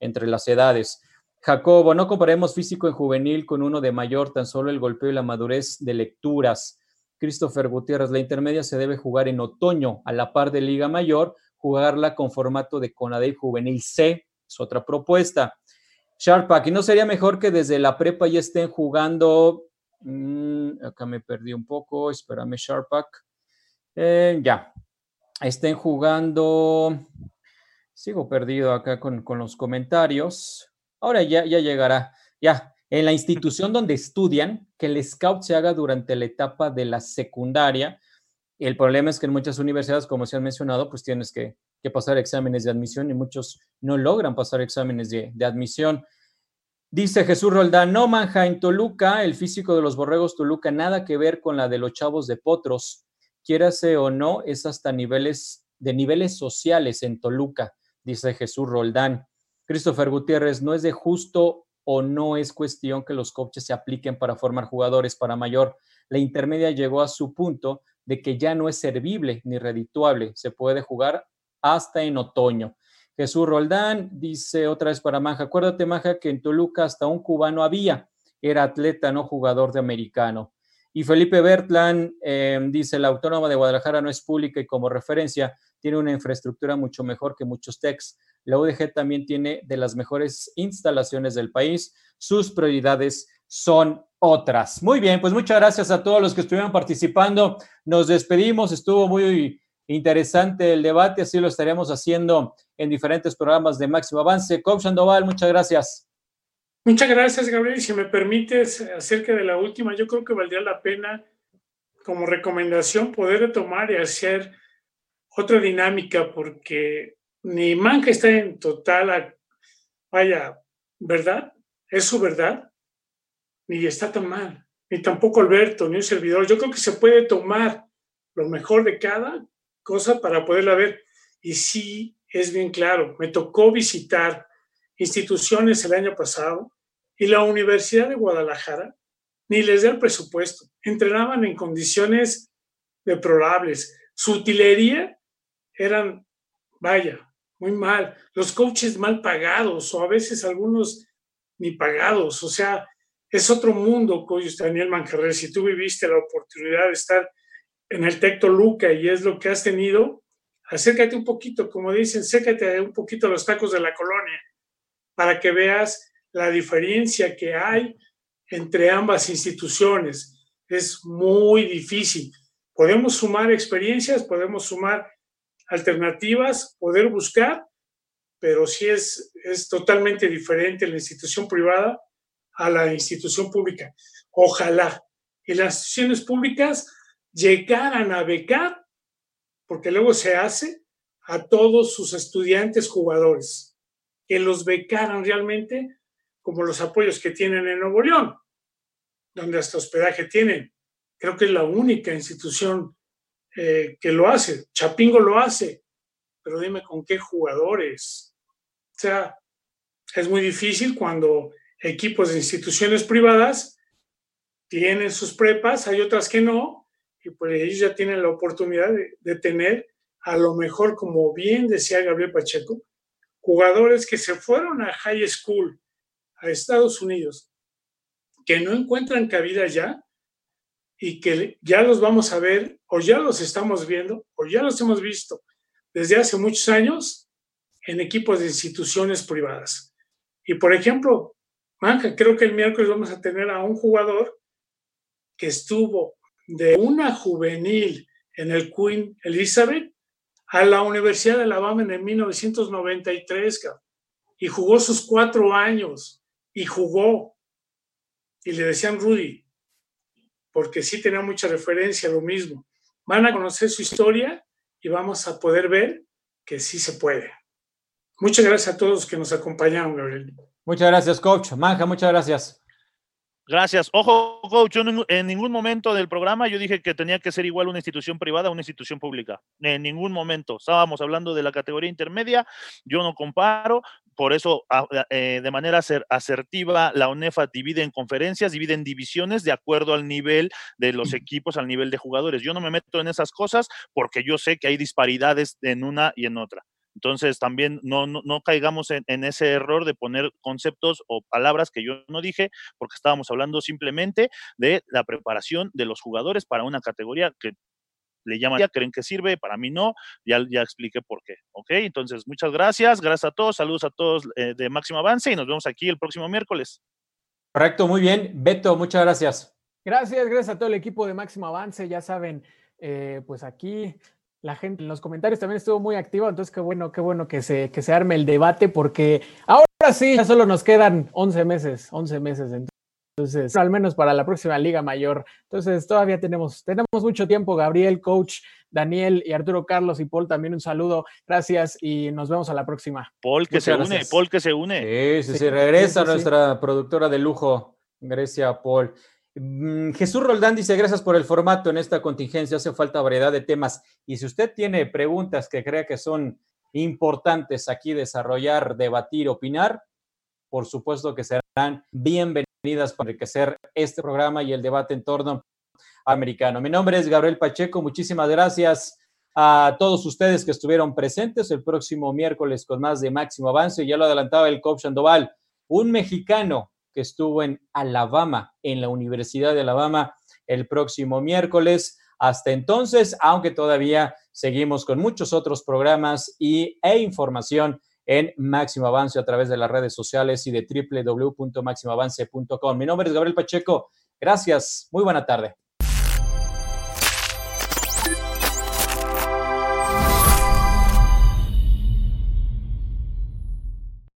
Speaker 2: entre las edades. Jacobo, no comparemos físico en juvenil con uno de mayor, tan solo el golpeo y la madurez de lecturas. Christopher Gutiérrez, la intermedia se debe jugar en otoño, a la par de Liga Mayor, jugarla con formato de Conadey Juvenil C, es otra propuesta. Sharpak, ¿y no sería mejor que desde la prepa ya estén jugando? Mm, acá me perdí un poco, espérame, Sharpak. Eh, ya, estén jugando. Sigo perdido acá con, con los comentarios. Ahora ya, ya llegará. Ya, en la institución donde estudian, que el scout se haga durante la etapa de la secundaria. El problema es que en muchas universidades, como se han mencionado, pues tienes que, pasar exámenes de admisión y muchos no logran pasar exámenes de, de admisión. Dice Jesús Roldán, no manja en Toluca, el físico de los borregos Toluca, nada que ver con la de los chavos de Potros. Quiérase o no, es hasta niveles de niveles sociales en Toluca, dice Jesús Roldán. Christopher Gutiérrez, no es de justo o no es cuestión que los coaches se apliquen para formar jugadores para mayor. La intermedia llegó a su punto de que ya no es servible ni redituable. Se puede jugar hasta en otoño. Jesús Roldán dice otra vez para Maja, acuérdate Maja que en Toluca hasta un cubano había, era atleta, no jugador de americano. Y Felipe Bertlan eh, dice, la Autónoma de Guadalajara no es pública y como referencia tiene una infraestructura mucho mejor que muchos techs. La UDG también tiene de las mejores instalaciones del país. Sus prioridades son otras. Muy bien, pues muchas gracias a todos los que estuvieron participando. Nos despedimos, estuvo muy interesante el debate, así lo estaremos haciendo en diferentes programas de Máximo Avance. Coach Sandoval, muchas gracias.
Speaker 3: Muchas gracias, Gabriel. Si me permites, acerca de la última, yo creo que valdría la pena como recomendación poder tomar y hacer otra dinámica, porque ni Manja está en total, vaya, ¿verdad? Es su verdad, ni está tan mal, ni tampoco Alberto, ni un servidor. Yo creo que se puede tomar lo mejor de cada cosa para poderla ver. Y sí, es bien claro, me tocó visitar instituciones el año pasado y la Universidad de Guadalajara ni les da el presupuesto. Entrenaban en condiciones deplorables. Su utilería eran, vaya, muy mal. Los coaches mal pagados o a veces algunos ni pagados. O sea, es otro mundo, coach Daniel Mancarrer. Si tú viviste la oportunidad de estar en el Tecto Luca y es lo que has tenido, acércate un poquito, como dicen, acércate un poquito a los tacos de la colonia para que veas la diferencia que hay entre ambas instituciones. Es muy difícil. Podemos sumar experiencias, podemos sumar alternativas, poder buscar, pero sí es, es totalmente diferente la institución privada a la institución pública. Ojalá y las instituciones públicas llegaran a becar, porque luego se hace a todos sus estudiantes jugadores, que los becaran realmente como los apoyos que tienen en Nuevo León, donde hasta hospedaje tienen. Creo que es la única institución eh, que lo hace. Chapingo lo hace, pero dime con qué jugadores. O sea, es muy difícil cuando equipos de instituciones privadas tienen sus prepas, hay otras que no, y pues ellos ya tienen la oportunidad de, de tener, a lo mejor, como bien decía Gabriel Pacheco, jugadores que se fueron a high school, a Estados Unidos, que no encuentran cabida ya y que ya los vamos a ver o ya los estamos viendo o ya los hemos visto desde hace muchos años en equipos de instituciones privadas. Y por ejemplo, Manja, creo que el miércoles vamos a tener a un jugador que estuvo de una juvenil en el Queen Elizabeth a la Universidad de Alabama en 1993 y jugó sus cuatro años y jugó. Y le decían Rudy, porque sí tenía mucha referencia a lo mismo. Van a conocer su historia y vamos a poder ver que sí se puede. Muchas gracias a todos los que nos acompañaron, Gabriel.
Speaker 2: Muchas gracias, coach. Manja, muchas gracias.
Speaker 4: Gracias. Ojo, coach, en ningún momento del programa yo dije que tenía que ser igual una institución privada a una institución pública. En ningún momento. Estábamos hablando de la categoría intermedia. Yo no comparo. Por eso, ah, eh, de manera asertiva, la UNEFA divide en conferencias, divide en divisiones de acuerdo al nivel de los equipos, al nivel de jugadores. Yo no me meto en esas cosas porque yo sé que hay disparidades en una y en otra. Entonces, también no, no, caigamos en, ese error de poner conceptos o palabras que yo no dije, porque estábamos hablando simplemente de la preparación de los jugadores para una categoría que le llaman, ya creen que sirve, para mí no, ya, ya expliqué por qué, ¿ok? Entonces, muchas gracias, gracias a todos, saludos a todos eh, de Máximo Avance y nos vemos aquí el próximo miércoles.
Speaker 2: Correcto, muy bien. Beto, muchas gracias.
Speaker 5: Gracias, gracias a todo el equipo de Máximo Avance, ya saben, eh, pues aquí la gente en los comentarios también estuvo muy activa, entonces qué bueno, qué bueno que se, que se arme el debate, porque ahora sí, ya solo nos quedan 11 meses, 11 meses. Entonces, al menos para la próxima Liga Mayor. Entonces, todavía tenemos, tenemos mucho tiempo. Gabriel, coach, Daniel y Arturo Carlos y Paul, también un saludo. Gracias y nos vemos a la próxima.
Speaker 4: Paul que se une, Paul que se une.
Speaker 2: Sí, sí, sí, regresa nuestra productora de lujo, Grecia Paul. Mm, Jesús Roldán dice, gracias por el formato en esta contingencia, hace falta variedad de temas. Y si usted tiene preguntas que crea que son importantes aquí desarrollar, debatir, opinar, por supuesto que serán bienvenidos para enriquecer este programa y el debate en torno americano. Mi nombre es Gabriel Pacheco, muchísimas gracias a todos ustedes que estuvieron presentes el próximo miércoles con más de máximo avance. Ya lo adelantaba el coach Sandoval, un mexicano que estuvo en Alabama, en la Universidad de Alabama, el próximo miércoles. Hasta entonces, aunque todavía seguimos con muchos otros programas y, e información en Máximo Avance a través de las redes sociales y de www.máximoavance.com. Mi nombre es Gabriel Pacheco. Gracias. Muy buena tarde.